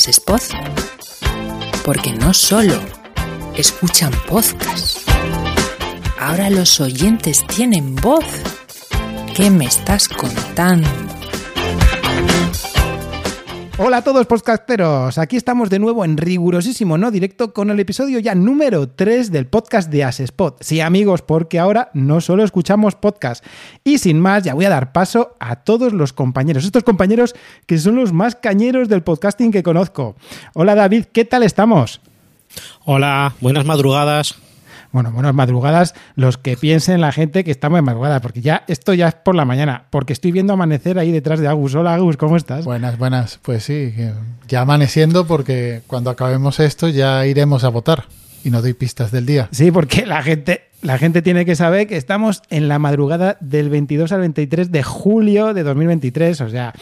Asespod? Porque no solo escuchan podcast, ahora los oyentes tienen voz. ¿Qué me estás contando? Hola a todos podcasteros, aquí estamos de nuevo en rigurosísimo no directo con el episodio ya número 3 del podcast de Asespot. Sí amigos, porque ahora no solo escuchamos podcast. Y sin más, ya voy a dar paso a todos los compañeros, estos compañeros que son los más cañeros del podcasting que conozco. Hola David, ¿qué tal estamos? Hola, buenas madrugadas bueno, buenas madrugadas, los que piensen la gente que estamos en madrugada, porque ya esto ya es por la mañana, porque estoy viendo amanecer ahí detrás de Agus. Hola Agus, ¿cómo estás? Buenas, buenas. Pues sí, ya amaneciendo porque cuando acabemos esto ya iremos a votar y no doy pistas del día. Sí, porque la gente, la gente tiene que saber que estamos en la madrugada del 22 al 23 de julio de 2023, o sea,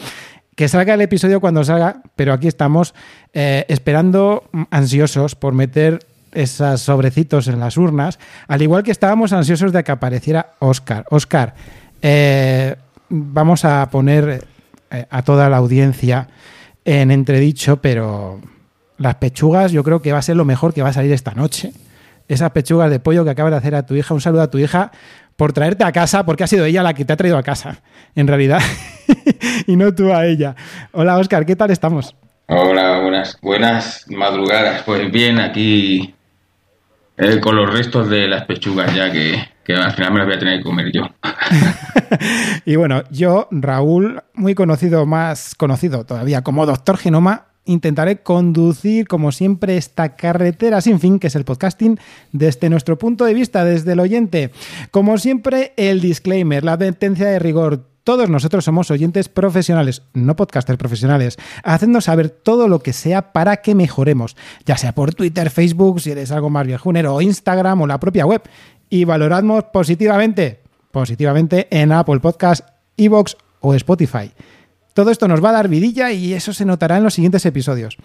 que salga el episodio cuando salga, pero aquí estamos eh, esperando ansiosos por meter esos sobrecitos en las urnas, al igual que estábamos ansiosos de que apareciera Oscar. Oscar, eh, vamos a poner eh, a toda la audiencia en entredicho, pero las pechugas yo creo que va a ser lo mejor que va a salir esta noche. Esas pechugas de pollo que acabas de hacer a tu hija, un saludo a tu hija por traerte a casa, porque ha sido ella la que te ha traído a casa, en realidad, y no tú a ella. Hola Oscar, ¿qué tal estamos? Hola, buenas, buenas madrugadas. Pues bien, aquí eh, con los restos de las pechugas ya que, al final me las voy a tener que comer yo. y bueno, yo, Raúl, muy conocido, más conocido todavía como Doctor Genoma, intentaré conducir, como siempre, esta carretera sin fin, que es el podcasting, desde nuestro punto de vista, desde el oyente. Como siempre, el disclaimer, la advertencia de rigor todos nosotros somos oyentes profesionales, no podcasters profesionales. Hacednos saber todo lo que sea para que mejoremos, ya sea por Twitter, Facebook, si eres algo más viejunero, o Instagram o la propia web. Y valoradnos positivamente, positivamente en Apple Podcast, Evox o Spotify. Todo esto nos va a dar vidilla y eso se notará en los siguientes episodios.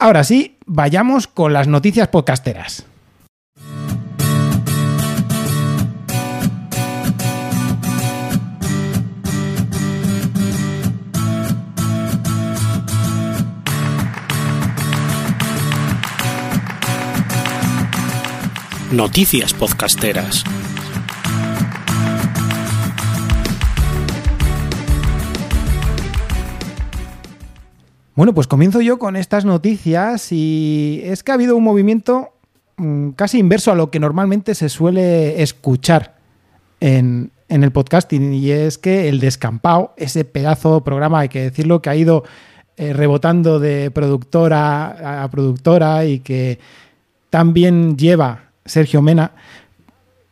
Ahora sí, vayamos con las noticias podcasteras. Noticias podcasteras. Bueno, pues comienzo yo con estas noticias y es que ha habido un movimiento mm, casi inverso a lo que normalmente se suele escuchar en, el podcasting y es que el descampado, ese pedazo programa, hay que decirlo, que ha ido eh, rebotando de productora a productora y que también lleva Sergio Mena,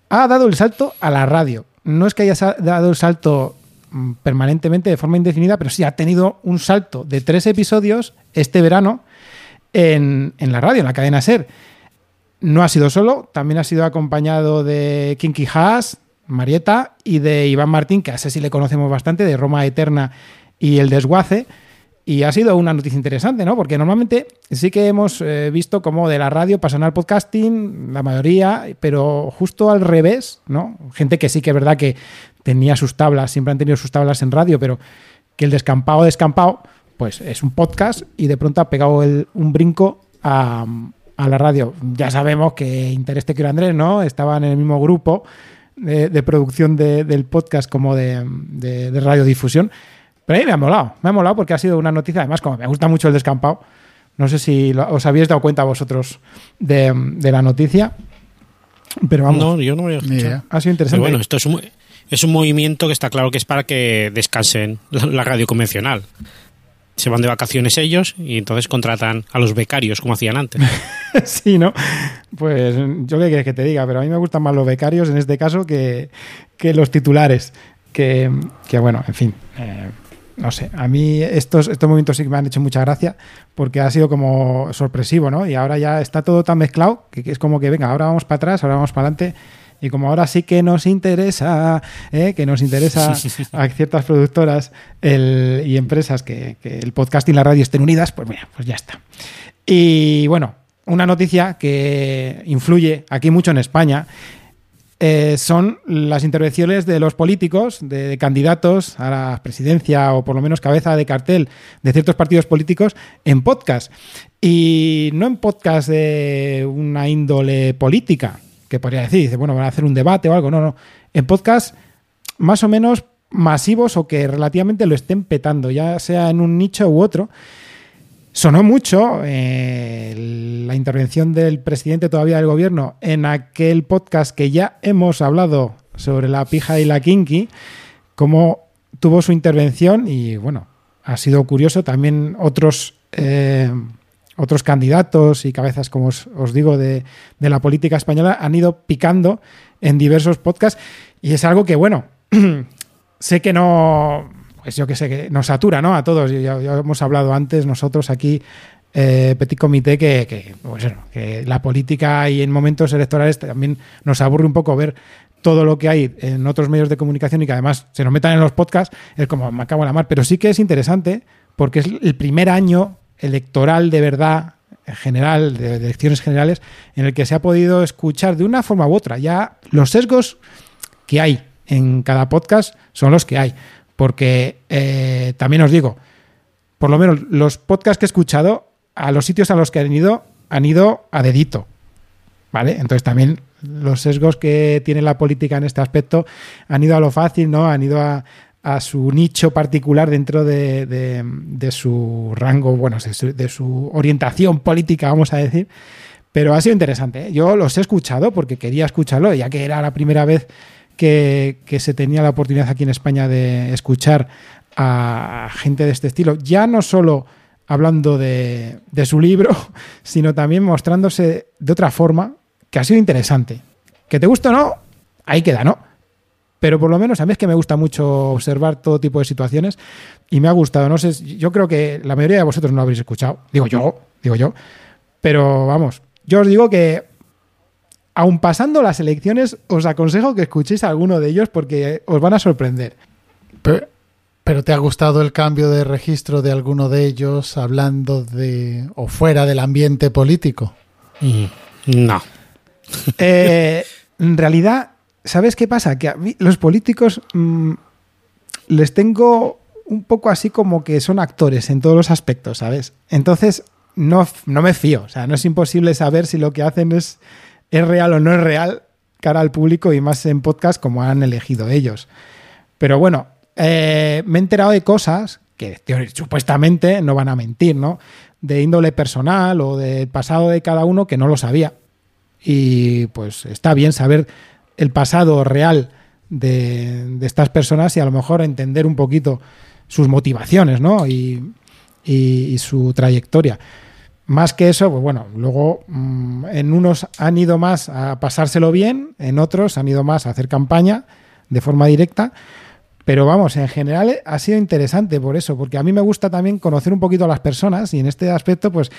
ha dado el salto a la radio. No es que haya dado el salto mm, permanentemente de forma indefinida, pero sí ha tenido un salto de tres episodios este verano en, la radio, en la cadena Ser. No ha sido solo, también ha sido acompañado de Kinky Haas, Marieta y de Iván Martín, que a ese sí le conocemos bastante, de Roma Eterna y El Desguace. Y ha sido una noticia interesante, ¿no? Porque normalmente sí que hemos eh, visto como de la radio pasan al podcasting, la mayoría, pero justo al revés, ¿no? Gente que sí que es verdad que tenía sus tablas, siempre han tenido sus tablas en radio, pero que el descampado descampado, pues es un podcast y de pronto ha pegado un brinco a, la radio. Ya sabemos que Interés Te Quiero Andrés, ¿no? Estaban en el mismo grupo de, producción del podcast como de, de radiodifusión pero a mí me ha molado, me ha molado porque ha sido una noticia, además como me gusta mucho el descampado, no sé si os habéis dado cuenta vosotros de, la noticia, pero vamos. No, yo no me había Ha sido interesante. bueno, esto es un, es un movimiento que está claro que es para que descansen la, radio convencional. Se van de vacaciones ellos y entonces contratan a los becarios como hacían antes. sí, ¿no? Pues yo qué quieres que te diga, pero a mí me gustan más los becarios en este caso que, los titulares. Que, bueno, en fin. Eh, no sé, a mí estos, estos momentos sí que me han hecho mucha gracia porque ha sido como sorpresivo, ¿no? Y ahora ya está todo tan mezclado que, es como que, venga, ahora vamos para atrás, ahora vamos para adelante. Y como ahora sí que nos interesa, ¿eh? que nos interesa a ciertas productoras y empresas que, que, el podcast y la radio estén unidas, pues mira, pues ya está. Y bueno, una noticia que influye aquí mucho en España eh, son las intervenciones de los políticos, de, de candidatos a la presidencia o por lo menos cabeza de cartel de ciertos partidos políticos en podcast. Y no en podcast de una índole política, que podría decir, dice, bueno, van a hacer un debate o algo. No, no. En podcast más o menos masivos o que relativamente lo estén petando, ya sea en un nicho u otro. Sonó mucho eh, la intervención del presidente todavía del gobierno en aquel podcast que ya hemos hablado sobre la pija y la kinky, cómo tuvo su intervención y bueno, ha sido curioso también otros... eh, otros candidatos y cabezas, como os, os digo, de, de la política española han ido picando en diversos podcasts. Y es algo que, bueno, sé que no, yo que sé, que nos satura, ¿no? A todos. Ya, hemos hablado antes nosotros aquí, eh, Petit Comité, pues que la política y en momentos electorales también nos aburre un poco ver todo lo que hay en otros medios de comunicación y que además se nos metan en los podcasts, es como me acabo la mar. Pero sí que es interesante porque es el primer año electoral de verdad en general, de elecciones generales, en el que se ha podido escuchar de una forma u otra. Ya los sesgos que hay en cada podcast son los que hay. Porque eh, también os digo, por lo menos los podcasts que he escuchado, a los sitios a los que han ido, han ido a dedito. ¿Vale? Entonces también los sesgos que tiene la política en este aspecto han ido a lo fácil, ¿no? Han ido a, su nicho particular dentro de, su rango, bueno, de su, de su, orientación política, vamos a decir. Pero ha sido interesante. ¿eh? Yo los he escuchado porque quería escucharlo, ya que era la primera vez que, se tenía la oportunidad aquí en España de escuchar a gente de este estilo. Ya no solo hablando de, de su libro, sino también mostrándose de otra forma, que ha sido interesante. Que te gusta o no, ahí queda, ¿no? pero por lo menos a mí es que me gusta mucho observar todo tipo de situaciones y me ha gustado. No sé, yo creo que la mayoría de vosotros no lo habréis escuchado. Digo yo, digo yo. Pero vamos, yo os digo que aun pasando las elecciones, os aconsejo que escuchéis a alguno de ellos porque os van a sorprender. Pero, pero ¿te ha gustado el cambio de registro de alguno de ellos hablando de o fuera del ambiente político? Mm, no. eh, en realidad ¿sabes qué pasa? Que a mí los políticos mmm, les tengo un poco así como que son actores en todos los aspectos, ¿sabes? Entonces, no, no me fío. O sea, no es imposible saber si lo que hacen es, es real o no es real cara al público y más en podcast como han elegido ellos. Pero bueno, eh, me he enterado de cosas que supuestamente no van a mentir, ¿no? De índole personal o del pasado de cada uno que no lo sabía. Y pues está bien saber el pasado real de, estas personas y a lo mejor entender un poquito sus motivaciones ¿no? y, su trayectoria. Más que eso, pues bueno, luego mmm, en unos han ido más a pasárselo bien, en otros han ido más a hacer campaña de forma directa, pero vamos, en general ha sido interesante por eso, porque a mí me gusta también conocer un poquito a las personas y en este aspecto, pues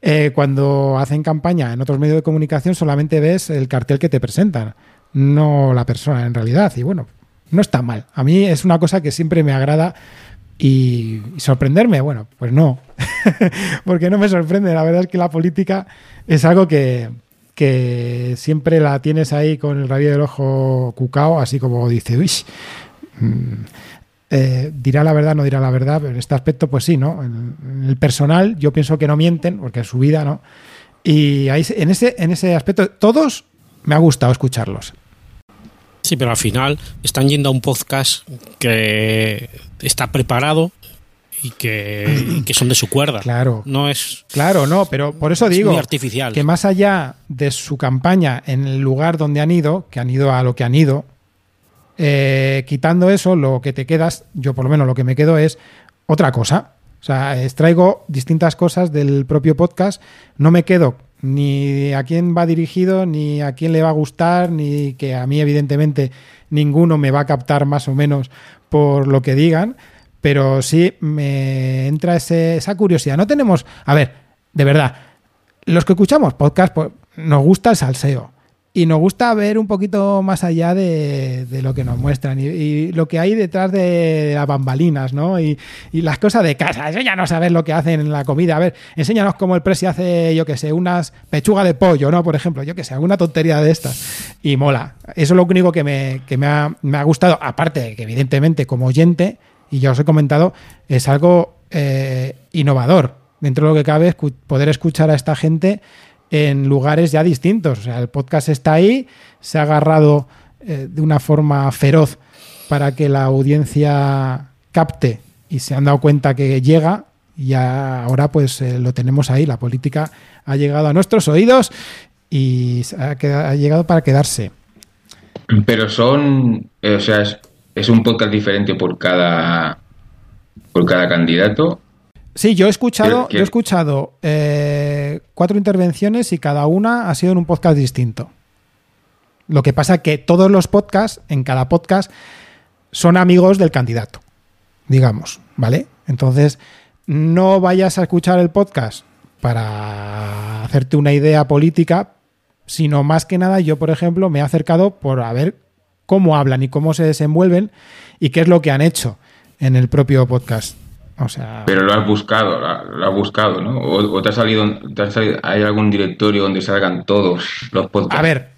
eh, cuando hacen campaña en otros medios de comunicación solamente ves el cartel que te presentan no la persona en realidad. Y bueno, no está mal. A mí es una cosa que siempre me agrada y, sorprenderme, bueno, pues no, porque no me sorprende. La verdad es que la política es algo que, que siempre la tienes ahí con el rabillo del ojo cucao, así como dice, uy, mmm, eh, dirá la verdad, no dirá la verdad, pero en este aspecto, pues sí, ¿no? En el personal, yo pienso que no mienten, porque es su vida, ¿no? Y ahí, en, ese, en ese aspecto, todos me ha gustado escucharlos. Sí, pero al final están yendo a un podcast que está preparado y que, y que son de su cuerda. Claro. No es. Claro, no, pero por eso digo muy artificial. que más allá de su campaña en el lugar donde han ido, que han ido a lo que han ido, eh, quitando eso, lo que te quedas, yo por lo menos lo que me quedo es otra cosa. O sea, extraigo distintas cosas del propio podcast, no me quedo ni a quién va dirigido, ni a quién le va a gustar, ni que a mí evidentemente ninguno me va a captar más o menos por lo que digan, pero sí me entra ese, esa curiosidad. No tenemos, a ver, de verdad, los que escuchamos podcast, pues nos gusta el salseo y nos gusta ver un poquito más allá de, de lo que nos muestran y, lo que hay detrás de las bambalinas, ¿no? Y, y las cosas de casa. Enséñanos a ver lo que hacen en la comida. A ver, enséñanos cómo el presi hace, yo que sé, unas pechugas de pollo, ¿no? Por ejemplo, yo que sé, alguna tontería de estas. Y mola. Eso es lo único que me, que me, ha, me ha gustado. Aparte que, evidentemente, como oyente, y ya os he comentado, es algo eh, innovador. Dentro de lo que cabe, escu- poder escuchar a esta gente en lugares ya distintos. O sea, el podcast está ahí, se ha agarrado eh, de una forma feroz para que la audiencia capte y se han dado cuenta que llega y ahora pues eh, lo tenemos ahí. La política ha llegado a nuestros oídos y ha llegado para quedarse. Pero son, eh, o sea, es, es un podcast diferente por cada por cada candidato. Sí, yo he escuchado, yo he escuchado eh, cuatro intervenciones y cada una ha sido en un podcast distinto. Lo que pasa que todos los podcasts, en cada podcast, son amigos del candidato, digamos, ¿vale? Entonces, no vayas a escuchar el podcast para hacerte una idea política, sino más que nada yo, por ejemplo, me he acercado por a ver cómo hablan y cómo se desenvuelven y qué es lo que han hecho en el propio podcast. O sea, Pero lo has buscado, lo, has buscado, ¿no? O, o te ha salido, te ha salido- hay algún directorio donde salgan todos los podcasts. A ver,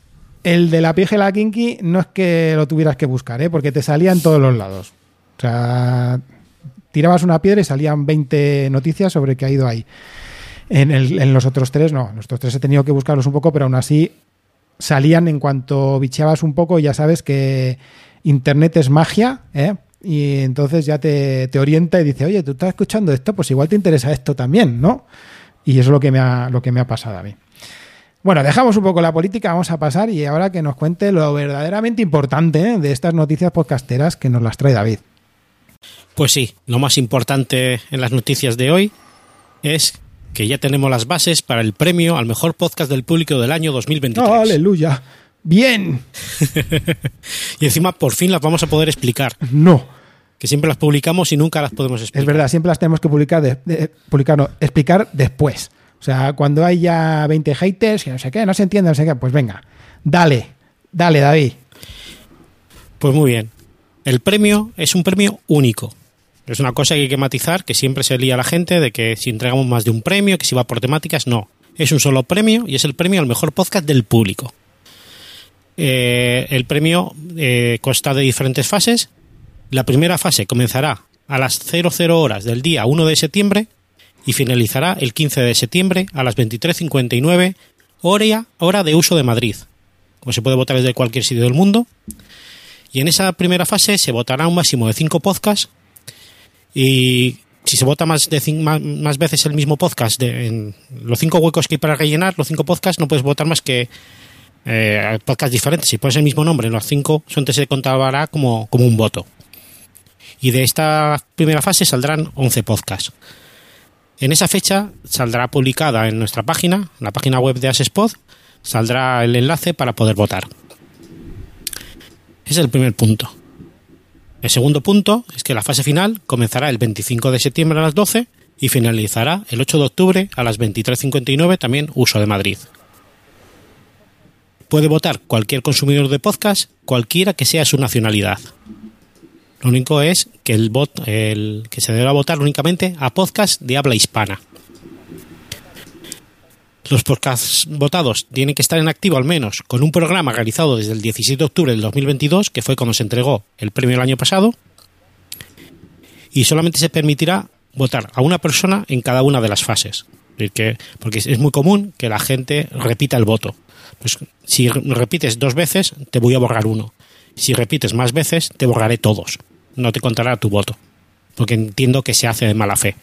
el de la pija y la kinky no es que lo tuvieras que buscar, ¿eh? porque te salía en todos los lados. O sea, tirabas una piedra y salían 20 noticias sobre qué ha ido ahí. En, el- en los otros tres no, en los otros tres he tenido que buscarlos un poco, pero aún así salían en cuanto bicheabas un poco, ya sabes que Internet es magia, ¿eh? Y entonces ya te, te orienta y dice, oye, tú estás escuchando esto, pues igual te interesa esto también, ¿no? Y eso es lo que me ha, lo que me ha pasado a mí. Bueno, dejamos un poco la política, vamos a pasar y ahora que nos cuente lo verdaderamente importante ¿eh? de estas noticias podcasteras que nos las trae David. Pues sí, lo más importante en las noticias de hoy es que ya tenemos las bases para el premio al mejor podcast del público del año 2023. ¡Aleluya! ¡Bien! Y encima por fin las vamos a poder explicar, No, que siempre las publicamos y nunca las podemos explicar. es verdad, siempre las tenemos que publicar, de, de- publicar no, explicar después. O sea, cuando hay ya 20 haters y no sé qué, no se entiende, no sé qué, pues venga, dale, dale, David. Pues muy bien. El premio es un premio único. Es una cosa que hay que matizar, que siempre se lía la gente de que si entregamos más de un premio, que si va por temáticas, no. Es un solo premio y es el premio al mejor podcast del público. Eh, el premio eh, consta de diferentes fases. La primera fase comenzará a las 00 horas del día 1 de septiembre y finalizará el 15 de septiembre a las 23.59 hora, hora de uso de Madrid. Como se puede votar desde cualquier sitio del mundo. Y en esa primera fase se votará un máximo de 5 podcasts. Y si se vota más, de más, más veces el mismo podcast, de, en los 5 huecos que hay para rellenar, los 5 podcasts, no puedes votar más que eh, diferentes. Si pones el mismo nombre en los 5, entonces se contará como, como un voto. Y de esta primera fase saldrán 11 podcasts. En esa fecha saldrá publicada en nuestra página, en la página web de Asespod, saldrá el enlace para poder votar. Ese es el primer punto. El segundo punto es que la fase final comenzará el 25 de septiembre a las 12 y finalizará el 8 de octubre a las 23.59 también uso de Madrid. Puede votar cualquier consumidor de podcast, cualquiera que sea su nacionalidad. Lo único es que el, que se deberá votar únicamente a podcast de habla hispana. Los podcasts votados tienen que estar en activo al menos con un programa realizado desde el 17 de octubre del 2022, que fue cuando se entregó el premio el año pasado, y solamente se permitirá votar a una persona en cada una de las fases. Que- porque es muy común que la gente repita el voto. Pues si re- repites dos veces, te voy a borrar uno. Si repites más veces, te borraré todos. No te contará tu voto. Porque entiendo que se hace de mala fe.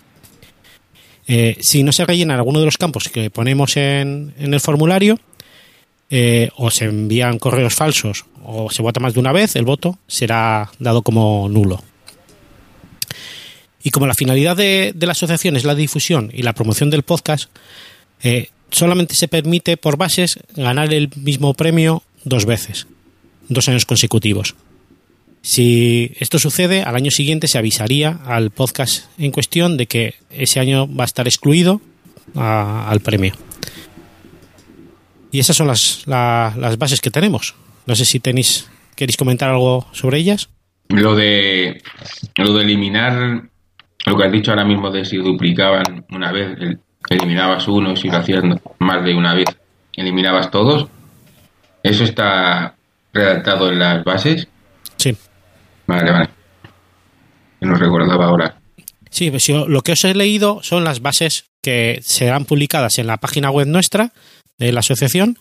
Eh, si no se rellena alguno de los campos que ponemos en, en el formulario, eh, o se envían correos falsos o se vota más de una vez, el voto será dado como nulo. Y como la finalidad de, la asociación es la difusión y la promoción del podcast, eh, solamente se permite por bases ganar el mismo premio dos veces, dos años consecutivos. Si esto sucede, al año siguiente se avisaría al podcast en cuestión de que ese año va a estar excluido al premio. Y esas son las, la- las bases que tenemos. No sé si tenéis queréis comentar algo sobre ellas. Lo de lo de eliminar lo que has dicho ahora mismo de si duplicaban una vez, el- eliminabas uno y si lo hacías más de una vez, eliminabas todos. Eso está redactado en las bases. Sí. Vale, vale. Que no recordaba ahora. Sí, pues yo- lo que os he leído son las bases que serán publicadas en la página web nuestra de la asociación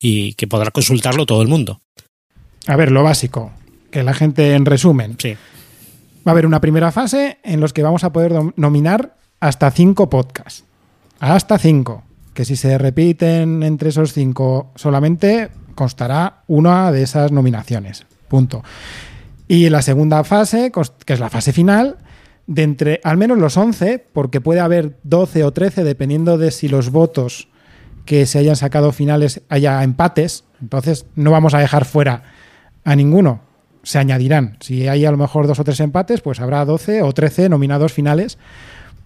y que podrá consultarlo todo el mundo. A ver, lo básico, que la gente en resumen. Sí, Va a haber una primera fase en los que vamos a poder nominar hasta cinco podcasts. Hasta cinco. Que si se repiten entre esos cinco solamente constará una de esas nominaciones. Punto. Y la segunda fase, que es la fase final, de entre al menos los 11, porque puede haber 12 o 13 dependiendo de si los votos que se hayan sacado finales haya empates. Entonces no vamos a dejar fuera a ninguno. Se añadirán. Si hay a lo mejor dos o tres empates, pues habrá 12 o 13 nominados finales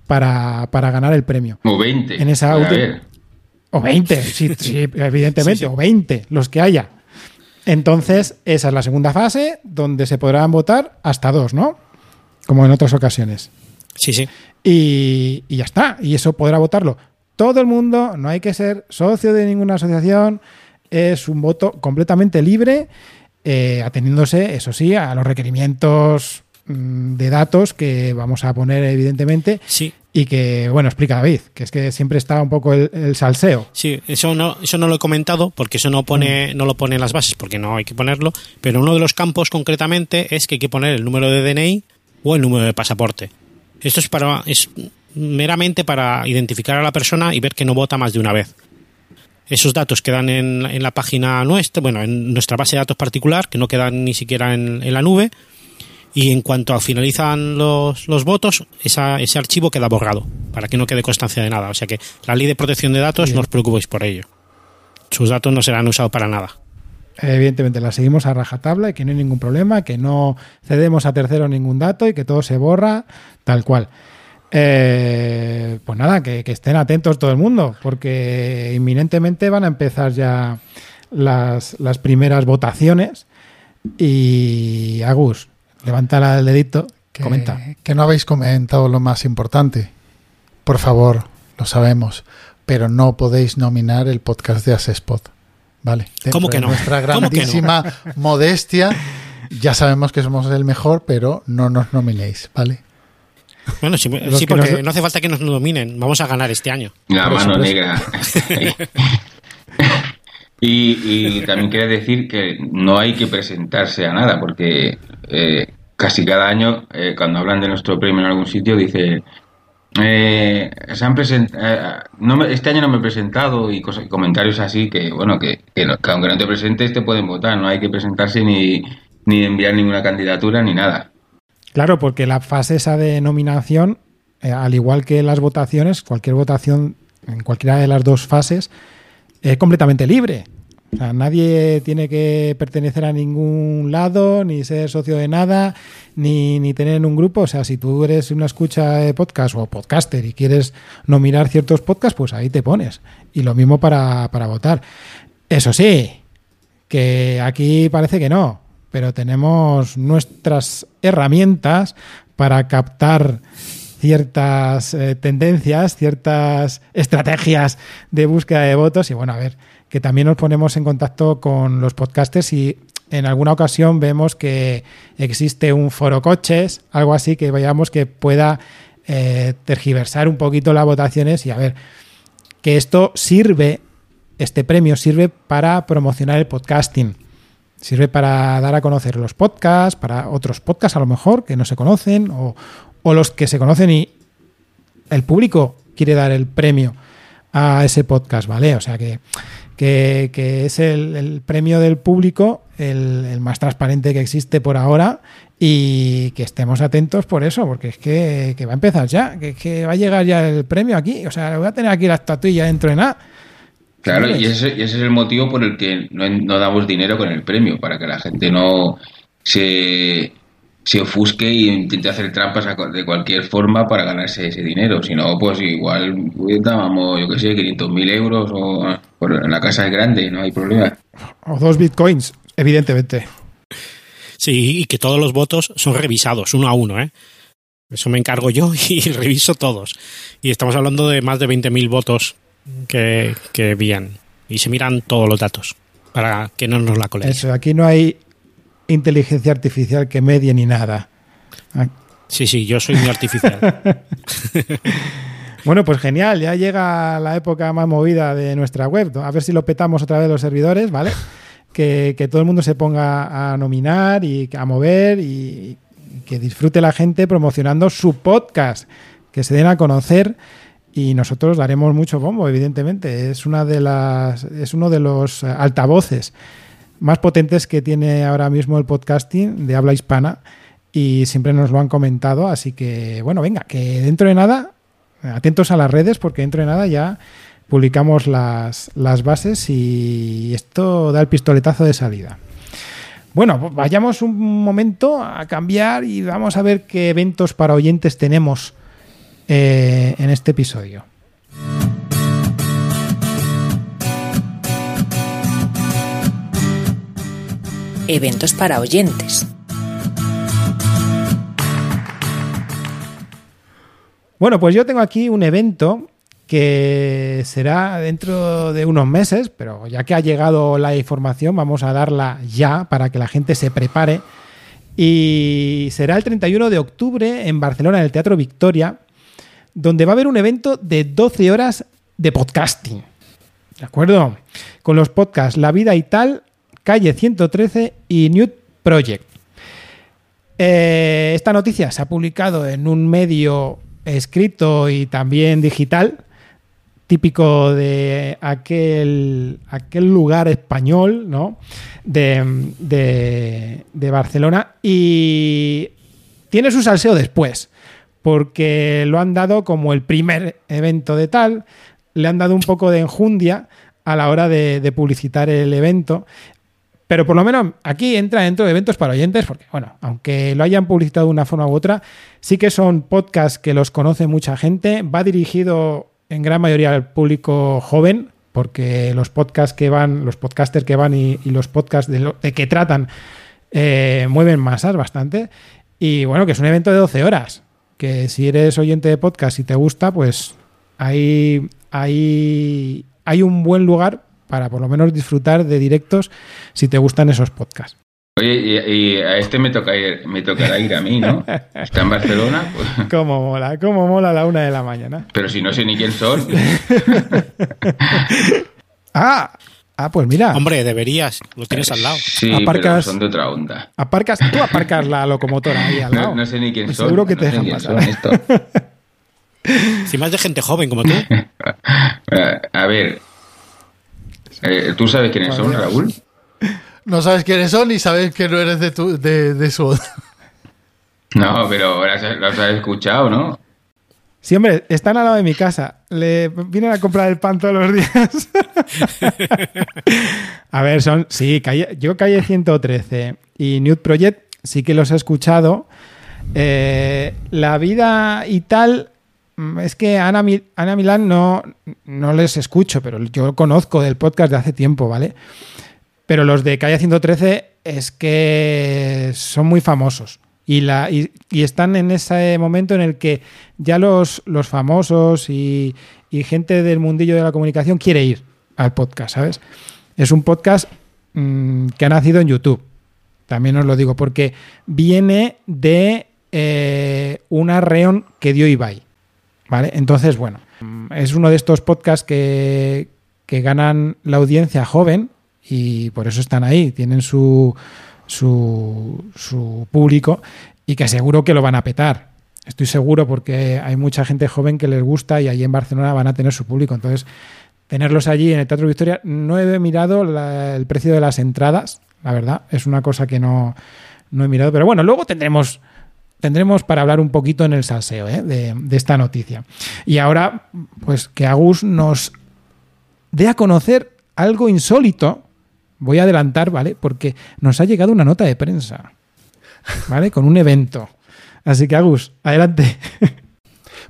para, para ganar el premio. O 20. En esa. O 20, sí, sí, evidentemente, Sí, sí. o 20, los que haya. Entonces, esa es la segunda fase, donde se podrán votar hasta dos, ¿no? Como en otras ocasiones. sí, sí. Y, y ya está. Y eso podrá votarlo todo el mundo, no hay que ser socio de ninguna asociación, es un voto completamente libre, eh, ateniéndose, eso sí, a los requerimientos mm, de datos que vamos a poner evidentemente Sí, y que, bueno, explica David, que es que siempre está un poco el, el salseo. Sí, eso no, eso no lo he comentado porque eso no pone, no lo pone en las bases porque no hay que ponerlo, pero uno de los campos concretamente es que hay que poner el número de DNI o el número de pasaporte. Esto es para, es meramente para identificar a la persona y ver que no vota más de una vez. Esos datos quedan en, en la página nuestra, bueno, en nuestra base de datos particular, que no quedan ni siquiera en, en la nube. Y en cuanto a finalizan los, los votos, esa- ese archivo queda borrado, para que no quede constancia de nada. O sea que la ley de protección de datos, Bien. no os preocupéis por ello. Sus datos no serán usados para nada. Evidentemente la seguimos a rajatabla y que no hay ningún problema, que no cedemos a terceros ningún dato y que todo se borra tal cual. Eh, pues nada, que, que estén atentos todo el mundo, porque inminentemente van a empezar ya las, las primeras votaciones. Y Agus, levanta la- el dedito, Que, comenta. que no habéis comentado lo más importante. Por favor, lo sabemos, pero no podéis nominar el podcast de Asespot. ¿Vale? Dentro ¿Cómo que de no? Nuestra grandísima modestia. Ya sabemos que somos el mejor, pero no nos nominéis, ¿vale? Bueno, sí, sí, que porque nos- no hace falta que nos dominen. Vamos a ganar este año. La mano negra. y, y también quería decir que no hay que presentarse a nada, porque eh, casi cada año, eh, cuando hablan de nuestro premio en algún sitio, dice. Eh, se han present- eh, no me- este año no me he presentado y cosas- comentarios así que bueno que, que no- que aunque no te presentes te pueden votar no hay que presentarse ni, ni enviar ninguna candidatura ni nada Claro, porque la fase esa de nominación, eh, al igual que las votaciones, cualquier votación en cualquiera de las dos fases es completamente libre. O sea, nadie tiene que pertenecer a ningún lado, ni ser socio de nada, ni, ni tener un grupo. O sea, si tú eres una escucha de podcast o podcaster y quieres nominar ciertos podcasts, pues ahí te pones. Y lo mismo para, para votar. Eso sí, que aquí parece que no, pero tenemos nuestras herramientas para captar ciertas eh, tendencias, ciertas estrategias de búsqueda de votos y bueno, a ver, que también nos ponemos en contacto con los podcasters y en alguna ocasión vemos que existe un foro coches, algo así que veamos que pueda eh, tergiversar un poquito las votaciones y a ver, que esto sirve, este premio sirve para promocionar el podcasting. Sirve para dar a conocer los podcasts, para otros podcasts a lo mejor que no se conocen, o, o los que se conocen y el público quiere dar el premio a ese podcast, ¿vale? O sea que, que, es el, premio del público, el, más transparente que existe por ahora, y que estemos atentos por eso, porque es que, que va a empezar ya, que, que va a llegar ya el premio aquí, o sea, voy a tener aquí la estatuilla dentro de nada. Claro, y ese, y ese es el motivo por el que no, no damos dinero con el premio, para que la gente no se, se ofusque y intente hacer trampas de cualquier forma para ganarse ese dinero. Si no, pues igual dábamos, yo qué sé, 500.000 euros o en la casa es grande, no hay problema. O dos bitcoins, evidentemente. Sí, y que todos los votos son revisados uno a uno, ¿eh? Eso me encargo yo y reviso todos. Y estamos hablando de más de 20.000 votos que, que envían. Y se miran todos los datos para que no nos la colen. Eso, aquí no hay inteligencia artificial que medie ni nada. Sí, sí, yo soy muy artificial. bueno, pues genial, ya llega la época más movida de nuestra web. A ver si lo petamos otra vez los servidores, ¿vale? Que, que todo el mundo se ponga a nominar y a mover y que disfrute la gente promocionando su podcast, que se den a conocer y nosotros daremos mucho bombo, evidentemente. Es una de las es uno de los altavoces más potentes que tiene ahora mismo el podcasting de habla hispana y siempre nos lo han comentado, así que bueno, venga, que dentro de nada, atentos a las redes porque dentro de nada ya publicamos las, las bases y esto da el pistoletazo de salida. Bueno, vayamos un momento a cambiar y vamos a ver qué eventos para oyentes tenemos eh, en este episodio. eventos para oyentes. Bueno, pues yo tengo aquí un evento que será dentro de unos meses, pero ya que ha llegado la información, vamos a darla ya para que la gente se prepare. Y será el 31 de octubre en Barcelona, en el Teatro Victoria, donde va a haber un evento de 12 horas de podcasting. ¿De acuerdo? Con los podcasts La Vida y Tal, Calle 113 y New Project. Eh, esta noticia se ha publicado en un medio escrito y también digital, típico de aquel, aquel lugar español, ¿no? De, de, Barcelona. Y tiene su salseo después, porque lo han dado como el primer evento de tal, le han dado un poco de enjundia a la hora de, de publicitar el evento. Pero por lo menos aquí entra dentro de eventos para oyentes, porque, bueno, aunque lo hayan publicitado de una forma u otra, sí que son podcasts que los conoce mucha gente. Va dirigido en gran mayoría al público joven, porque los podcasts que van, los podcasters que van y, los podcasts de, que tratan eh, mueven masas bastante. Y bueno, que es un evento de 12 horas. Que si eres oyente de podcast y te gusta, pues ahí, ahí hay un buen lugar para por lo menos disfrutar de directos si te gustan esos podcasts. Oye, y, a este me, toca ir, me tocará ir a mí, ¿no? Está en Barcelona. Pues... Cómo mola, cómo mola a la una de la mañana. Pero si no sé ni quién son. ah, Ah, pues mira. Hombre, deberías, lo tienes al lado. Sí, pero son de otra onda. Aparcas, tú aparcas la locomotora ahí al lado. No, sé ni quién pues son. Seguro que te dejan pasar. Si más de gente joven como tú. a ver, eh, ¿Tú sabes quiénes son, Raúl? No sabes quiénes son y sabes que no eres de, tu, de, de su... No, pero los has escuchado, ¿no? Sí, hombre, están al lado de mi casa. Le vienen a comprar el pan todos los días. a ver, son. Sí, yo calle 113 y New Project sí que los he escuchado. Eh, la vida y tal Mm, es que Ana, Ana Milán no, no les escucho, pero yo conozco del podcast de hace tiempo, ¿vale? Pero los de Calle 113 es que son muy famosos. Y, la, y, están en ese momento en el que ya los, los famosos y, gente del mundillo de la comunicación quiere ir al podcast, ¿sabes? Es un podcast mm, que ha nacido en YouTube. También os lo digo, porque viene de eh, una reón que dio Ibai. ¿Vale? Entonces, bueno, es uno de estos podcasts que, ganan la audiencia joven y por eso están ahí, tienen su, su, público y que seguro que lo van a petar. Estoy seguro porque hay mucha gente joven que les gusta y allí en Barcelona van a tener su público. Entonces, tenerlos allí en el Teatro Victoria, no he mirado el precio de las entradas, la verdad, es una cosa que no, no he mirado, pero bueno, luego tendremos tendremos para hablar un poquito en el salseo ¿eh? de, esta noticia. Y ahora, pues que Agus nos dé a conocer algo insólito. Voy a adelantar, ¿vale? Porque nos ha llegado una nota de prensa. ¿vale? Con un evento. Así que, Agus, adelante.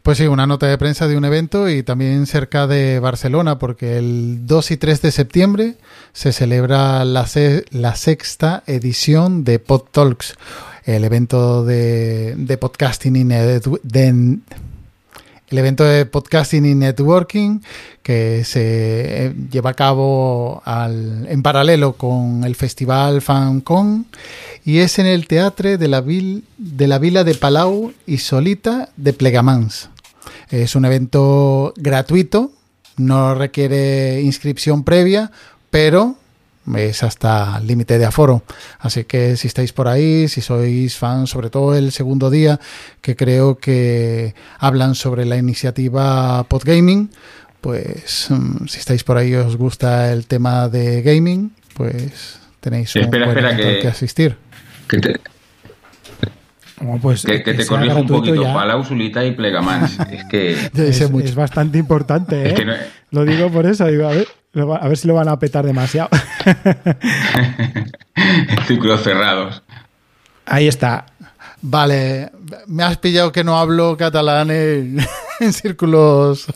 Pues sí, una nota de prensa de un evento y también cerca de Barcelona, porque el 2 y 3 de septiembre se celebra la, la sexta edición de Pod Talks, el evento de, de podcasting y de- el evento de podcasting y networking que se eh, lleva a cabo en paralelo con el festival FanCon y es en el Teatre de la, de la Vila de Palau y Solita de Plegamans. Es un evento gratuito, no requiere inscripción previa, pero es hasta límite de aforo. Así que si estáis por ahí, si sois fans, sobre todo el segundo día, que creo que hablan sobre la iniciativa Podgaming, pues mm, si estáis por ahí y os gusta el tema de gaming, pues tenéis un Espera, buen espera, que- que asistir. Que te, Bueno, pues, que, que te sea corrijo un poquito. ya Palau, Sulita y Plegamans. Es que. Es, bastante importante, ¿eh? Es que no- Lo digo por eso, digo, a ver, a ver si lo van a petar demasiado. Círculos cerrados. Ahí está. Vale, me has pillado que no hablo catalán en, en círculos.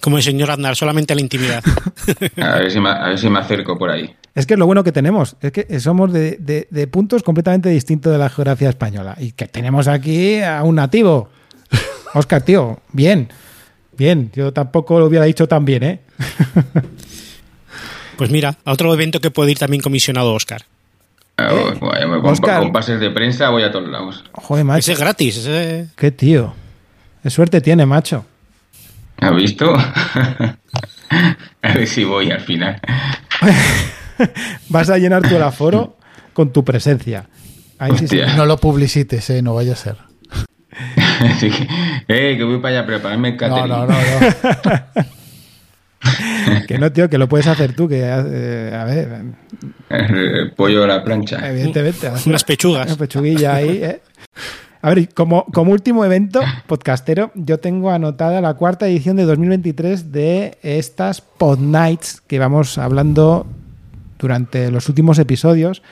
Como el señor Aznar, solamente la intimidad. A ver si me, a ver si me acerco por ahí. Es que es lo bueno que tenemos, es que somos de, de- de puntos completamente distintos de la geografía española. Y que tenemos aquí a un nativo. Oscar, tío, bien. Bien, yo tampoco lo hubiera dicho tan bien, ¿eh? Pues mira, a otro evento que puede ir también comisionado Oscar. Ah, Eh, bueno, con, Óscar. con pases de prensa voy a todos lados. Joder, macho. Ese es gratis. ese- Qué tío. Qué suerte tiene, macho. ¿Has visto? a ver si voy al final. Vas a llenar tu el aforo con tu presencia. Ahí sí. No lo publicites, eh, no vaya a ser. Así que, eh, que voy para allá a prepararme el No, catering. no, no, no. Que no, tío, que lo puedes hacer tú, que eh, a ver, El pollo a la plancha. evidentemente. hacer Unas pechugas. Una pechuguilla ahí, ¿eh? A ver, como, como último evento podcastero, yo tengo anotada la cuarta edición de 2023 de estas Pod Nights que vamos hablando durante los últimos episodios.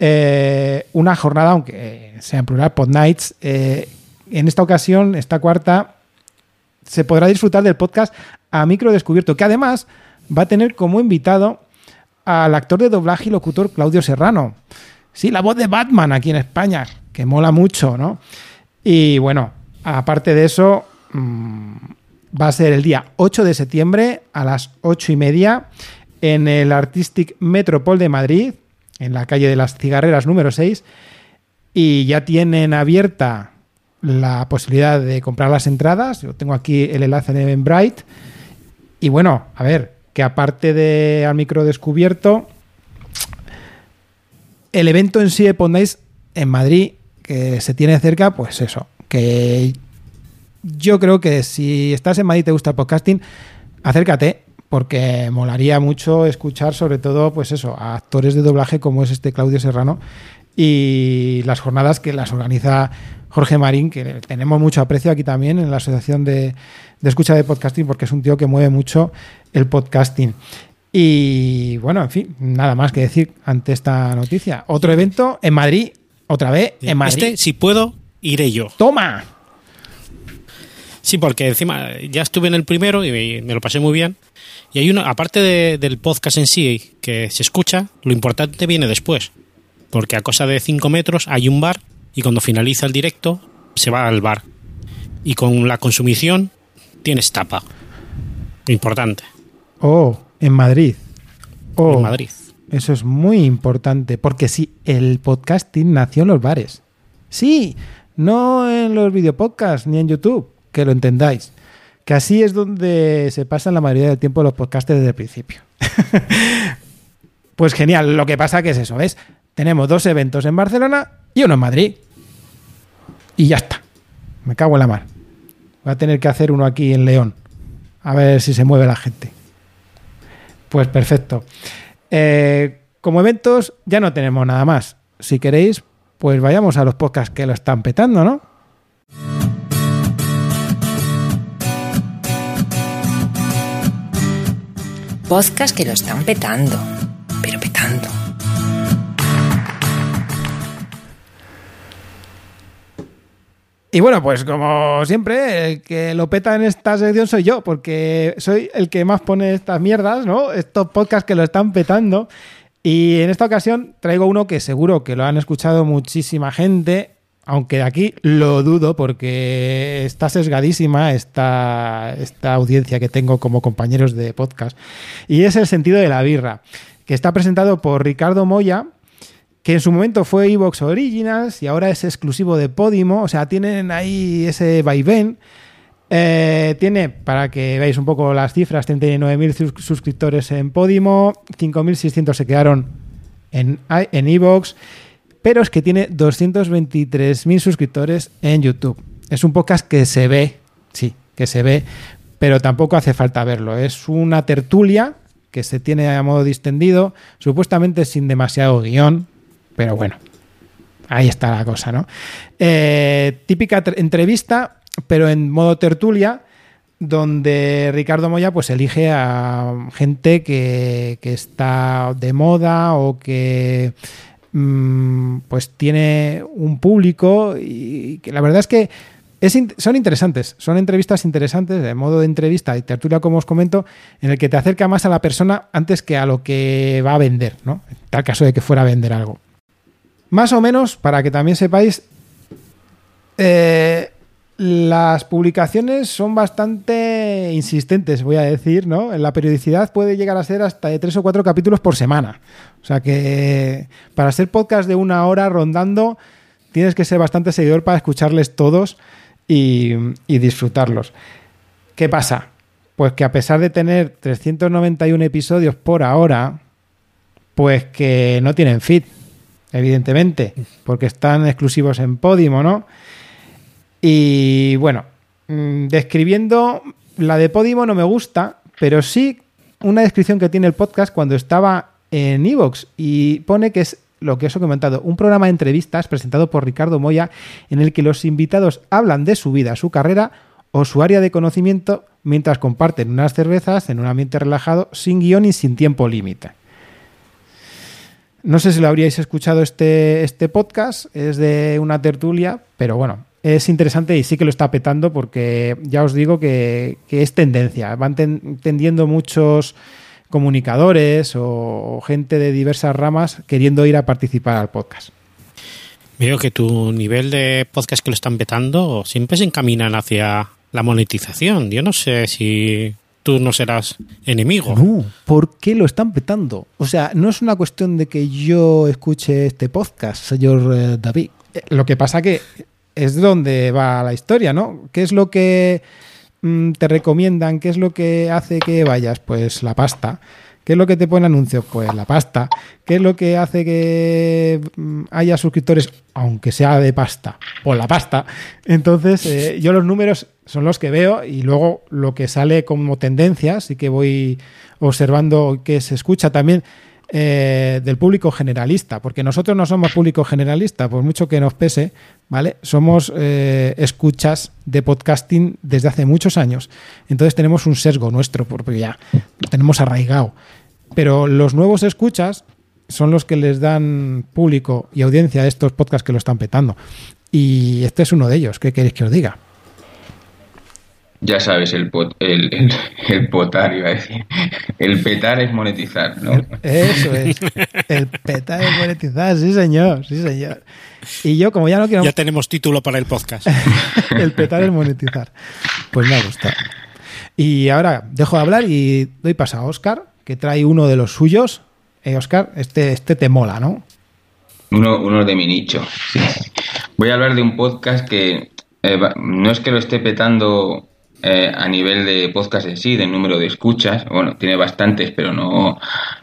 Eh, una jornada, aunque sea en plural, Pod Nights. eh, en esta ocasión, esta cuarta, se podrá disfrutar del podcast a micro descubierto, que además va a tener como invitado al actor de doblaje y locutor Claudio Serrano. Sí, la voz de Batman aquí en España, que mola mucho, ¿no? Y bueno, aparte de eso, mm, va a ser el día 8 de septiembre a las 8 y media en el Artistic Metropol de Madrid, en la calle de las Cigarreras número 6. Y ya tienen abierta la posibilidad de comprar las entradas. Yo tengo aquí el enlace de Eventbrite. Y bueno, a ver, que aparte de al micro descubierto, el evento en sí de Pondais en Madrid, que se tiene cerca, pues eso, que yo creo que si estás en Madrid y te gusta el podcasting, acércate, porque molaría mucho escuchar sobre todo, pues eso, a actores de doblaje como es este Claudio Serrano y las jornadas que las organiza Jorge Marín, que tenemos mucho aprecio aquí también en la Asociación de, de Escucha de Podcasting, porque es un tío que mueve mucho el podcasting. Y bueno, en fin, nada más que decir ante esta noticia. Otro evento en Madrid, otra vez en Madrid. Este, si puedo, iré yo. ¡Toma! Sí, porque encima ya estuve en el primero y me, me lo pasé muy bien. Y hay una, aparte de- del podcast en sí que se escucha, lo importante viene después. Porque a cosa de 5 metros hay un bar y cuando finaliza el directo se va al bar. Y con la consumición tienes tapa. Importante. Oh, en Madrid. Oh, En Madrid. Eso es muy importante, porque sí, el podcasting nació en los bares. Sí, no en los videopodcasts ni en YouTube, que lo entendáis. Que así es donde se pasan la mayoría del tiempo los podcasters desde el principio. pues genial, lo que pasa que es eso, ¿ves? Tenemos dos eventos en Barcelona y uno en Madrid. Y ya está. Me cago en la mar. Voy a tener que hacer uno aquí en León. A ver si se mueve la gente. Pues perfecto. Eh, como eventos ya no tenemos nada más. Si queréis, pues vayamos a los podcasts que lo están petando, ¿no? Podcast que lo están petando, pero petando. Y bueno, pues como siempre, el que lo peta en esta sección soy yo, porque soy el que más pone estas mierdas, ¿no? Estos podcasts que lo están petando. Y en esta ocasión traigo uno que seguro que lo han escuchado muchísima gente, aunque de aquí lo dudo porque está sesgadísima esta, esta audiencia que tengo como compañeros de podcast. Y es el sentido de la birra, que está presentado por Ricardo Moya, que en su momento fue Evox Originals y ahora es exclusivo de Podimo, o sea, tienen ahí ese vaivén. Eh, tiene, para que veáis un poco las cifras, 39.000 suscriptores en Podimo, 5.600 se quedaron en Evox, pero es que tiene 223.000 suscriptores en YouTube. Es un podcast que se ve, sí, que se ve, pero tampoco hace falta verlo. Es una tertulia que se tiene a modo distendido, supuestamente sin demasiado guion, pero bueno, ahí está la cosa, ¿no? Eh, típica entrevista, pero en modo tertulia, donde Ricardo Moya pues elige a gente que, está de moda o que mm, pues tiene un público y que la verdad es que son interesantes, son entrevistas interesantes, de modo de entrevista y tertulia, como os comento, en el que te acerca más a la persona antes que a lo que va a vender, ¿no? En tal caso de que fuera a vender algo. Más o menos, para que también sepáis, eh, las publicaciones son bastante insistentes, voy a decir, ¿no? En la periodicidad puede llegar a ser hasta de tres o cuatro capítulos por semana. O sea que para ser podcast de una hora rondando, tienes que ser bastante seguidor para escucharles todos y, y disfrutarlos. ¿Qué pasa? Pues que a pesar de tener 391 episodios por ahora, pues que no tienen feed evidentemente, porque están exclusivos en Podimo, ¿no? Y bueno, mm, describiendo, la de Podimo no me gusta, pero sí una descripción que tiene el podcast cuando estaba en Evox y pone que es lo que os he comentado, un programa de entrevistas presentado por Ricardo Moya en el que los invitados hablan de su vida, su carrera o su área de conocimiento mientras comparten unas cervezas en un ambiente relajado, sin guion y sin tiempo límite. No sé si lo habríais escuchado este, este podcast, es de una tertulia, pero bueno, es interesante y sí que lo está petando porque ya os digo que, es tendencia. Van tendiendo muchos comunicadores o gente de diversas ramas queriendo ir a participar al podcast. Veo que tu nivel de podcast que lo están petando siempre se encaminan hacia la monetización. Yo no sé si tú no serás enemigo. No, ¿por qué lo están petando? O sea, no es una cuestión de que yo escuche este podcast, señor eh, David. Eh, lo que pasa que es donde va la historia, ¿no? ¿Qué es lo que mm, te recomiendan? ¿Qué es lo que hace que vayas? Pues la pasta. ¿Qué es lo que te pone anuncios? Pues la pasta. ¿Qué es lo que hace que mm, haya suscriptores, aunque sea de pasta? Pues la pasta. Entonces, eh, yo los números son los que veo y luego lo que sale como tendencia, sí que voy observando que se escucha también eh, del público generalista, porque nosotros no somos público generalista, por mucho que nos pese, ¿vale? Somos eh, escuchas de podcasting desde hace muchos años. Entonces tenemos un sesgo nuestro, porque ya lo tenemos arraigado. Pero los nuevos escuchas son los que les dan público y audiencia a estos podcasts que lo están petando. Y este es uno de ellos. ¿Qué queréis que os diga? Ya sabes, el, el, el, potar, iba a decir. El petar es monetizar, ¿no? Eso es. El petar es monetizar, sí, señor, sí, señor. Y yo, como ya no quiero. Ya tenemos título para el podcast. el petar es monetizar. Pues me ha gustado. Y ahora dejo de hablar y doy paso a Oscar, que trae uno de los suyos. Eh, Oscar, este, este te mola, ¿no? Uno, uno de mi nicho. Voy a hablar de un podcast que eh, no es que lo esté petando eh, a nivel de podcast en sí, de número de escuchas. Bueno, tiene bastantes, pero no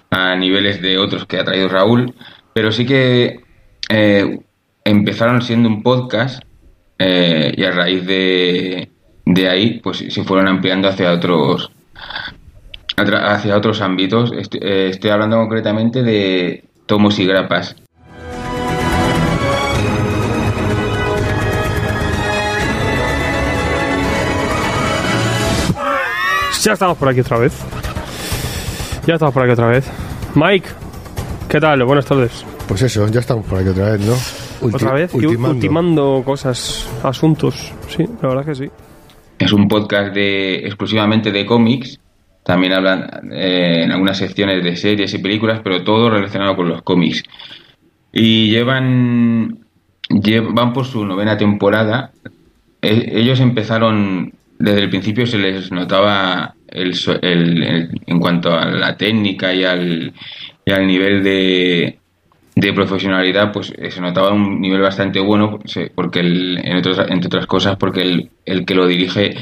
a niveles de otros que ha traído Raúl. Pero sí que eh, empezaron siendo un podcast y a raíz de, de ahí, pues se fueron ampliando hacia otros hacia otros ámbitos. Estoy, hablando concretamente de tomos y grapas. Ya estamos por aquí otra vez. Ya estamos por aquí otra vez. Mike, ¿qué tal? Buenas tardes. Pues eso, ya estamos por aquí otra vez, ¿no? Ulti- Otra vez, ultimando. ultimando cosas, asuntos. Sí, la verdad que sí. Es un podcast de exclusivamente de cómics. También hablan eh, en algunas secciones de series y películas, pero todo relacionado con los cómics. Y llevan, lle- van por su novena temporada. E- ellos empezaron desde el principio se les notaba el, el- el- en cuanto a la técnica y al, y al nivel de, de profesionalidad, pues eh, se notaba un nivel bastante bueno, porque el- en otros- entre otras cosas, porque el, el que lo dirige,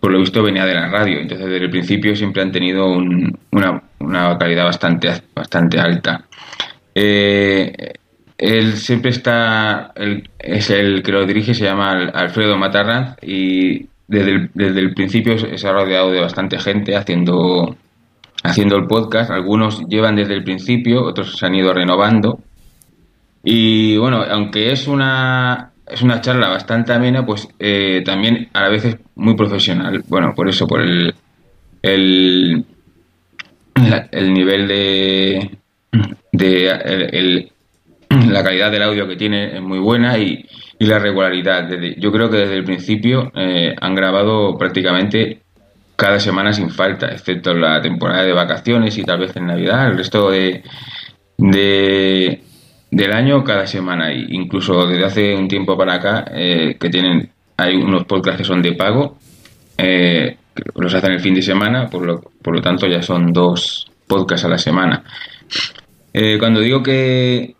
por lo visto, venía de la radio. Entonces, desde el principio siempre han tenido un- una, una calidad bastante, bastante alta. Eh, él siempre está, el- es el que lo dirige, se llama Al- Alfredo Matarranz y desde el, desde el principio se ha rodeado de bastante gente haciendo, haciendo el podcast. Algunos llevan desde el principio, otros se han ido renovando. Y bueno, aunque es una, es una charla bastante amena, pues eh, también a la vez es muy profesional. Bueno, por eso, por el, el, el nivel de, de el- la calidad del audio que tiene es muy buena y, y la regularidad. Yo creo que desde el principio eh, han grabado prácticamente cada semana sin falta, excepto la temporada de vacaciones y tal vez en Navidad. El resto de, de del año cada semana y incluso desde hace un tiempo para acá eh, que tienen hay unos podcasts que son de pago eh, los hacen el fin de semana por lo, por lo tanto ya son dos podcasts a la semana Eh, cuando digo que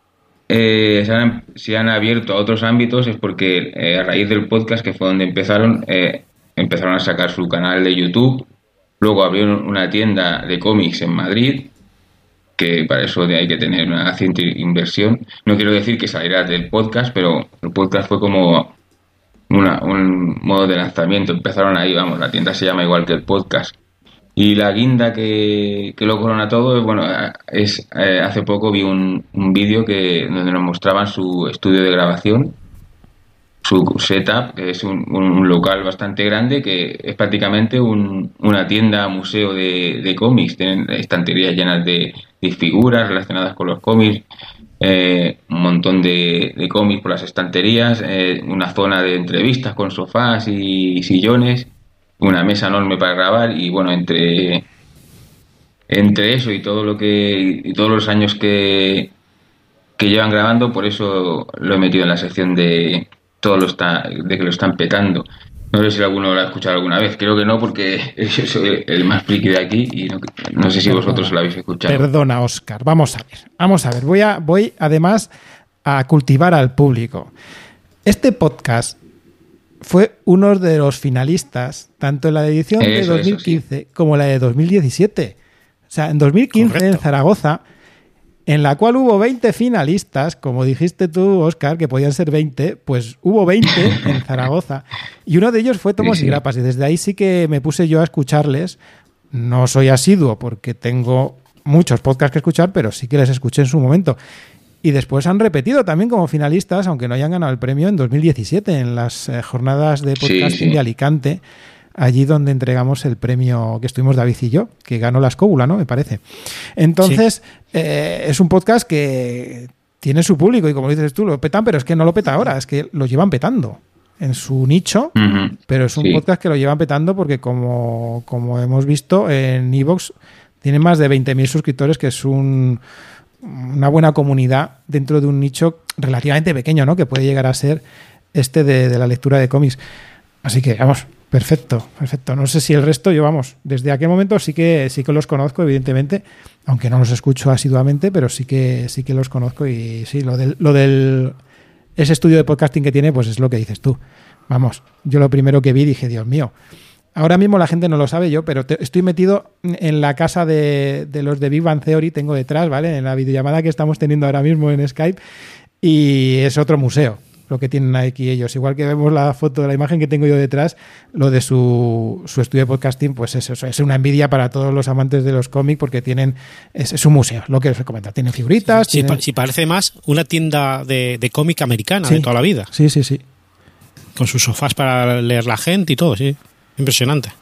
eh, se, han, se han abierto a otros ámbitos es porque eh, a raíz del podcast que fue donde empezaron eh, empezaron a sacar su canal de YouTube luego abrieron una tienda de cómics en Madrid que para eso hay que tener una cierta inversión. No quiero decir que saliera del podcast, pero el podcast fue como una- un modo de lanzamiento. Empezaron ahí, vamos, la tienda se llama igual que el podcast. Y la guinda que, que lo corona todo, bueno, es eh, hace poco vi un, un vídeo que donde nos mostraban su estudio de grabación, su setup, que es un, un local bastante grande, que es prácticamente un- una tienda, museo de, de cómics. Tienen estanterías llenas de, de figuras relacionadas con los cómics, eh, un montón de, de cómics por las estanterías, eh, una zona de entrevistas con sofás y sillones, una mesa enorme para grabar y bueno, entre entre eso y todo lo que y todos los años que que llevan grabando, por eso lo he metido en la sección de todo lo está de que lo están petando. No sé si alguno lo ha escuchado alguna vez, creo que no porque yo soy el más friki de aquí y no, no sé si vosotros lo habéis escuchado. Perdona, Oscar. Vamos a ver. Vamos a ver. Voy, a, voy además a cultivar al público. Este podcast fue uno de los finalistas, tanto en la edición de Eso, eso, 2015 como la de 2017. O sea, en 2015 en. Zaragoza, en la cual hubo 20 finalistas, como dijiste tú, Oscar, que podían ser 20, pues hubo 20 en Zaragoza. Y uno de ellos fue Tomos Sí, y sí. Grapas. Y desde ahí sí que me puse yo a escucharles. No soy asiduo porque tengo muchos podcasts que escuchar, pero sí que les escuché en su momento. Y después han repetido también como finalistas, aunque no hayan ganado el premio en 2017, en las eh, jornadas de podcasting sí. de Alicante, allí donde entregamos el premio que estuvimos David y yo, que ganó la escóbula, ¿no? Me parece. Entonces, eh, es un podcast que tiene su público y como dices tú, lo petan, pero es que no lo peta ahora, es que lo llevan petando en su nicho. Pero es un Sí. podcast que lo llevan petando porque, como, como hemos visto, en Evox tiene más de 20.000 suscriptores, que es un, una buena comunidad dentro de un nicho relativamente pequeño, ¿no? Que puede llegar a ser este de, la lectura de cómics. Así que, vamos, perfecto, perfecto. No sé si el resto, yo, vamos, desde aquel momento sí que sí que los conozco, evidentemente, aunque no los escucho asiduamente, pero sí que sí que los conozco y sí, lo del, lo del ese estudio de podcasting que tiene, pues es lo que dices tú. Vamos, yo lo primero que vi dije, Dios mío. Ahora mismo la gente no lo sabe yo, pero te- estoy metido en la casa de, de los de Big Bang Theory, tengo detrás, ¿vale? En la videollamada que estamos teniendo ahora mismo en Skype, y es otro museo lo que tienen aquí ellos. Igual que vemos la foto de la imagen que tengo yo detrás, lo de su, su estudio de podcasting, pues es eso, es una envidia para todos los amantes de los cómics porque tienen, es, es un museo, lo que os he comentado. Tienen figuritas, tienen- pa- si parece más una tienda de, de cómic americana Sí. de toda la vida, Sí, sí, sí. con sus sofás para leer la gente y todo, sí. Impresionante.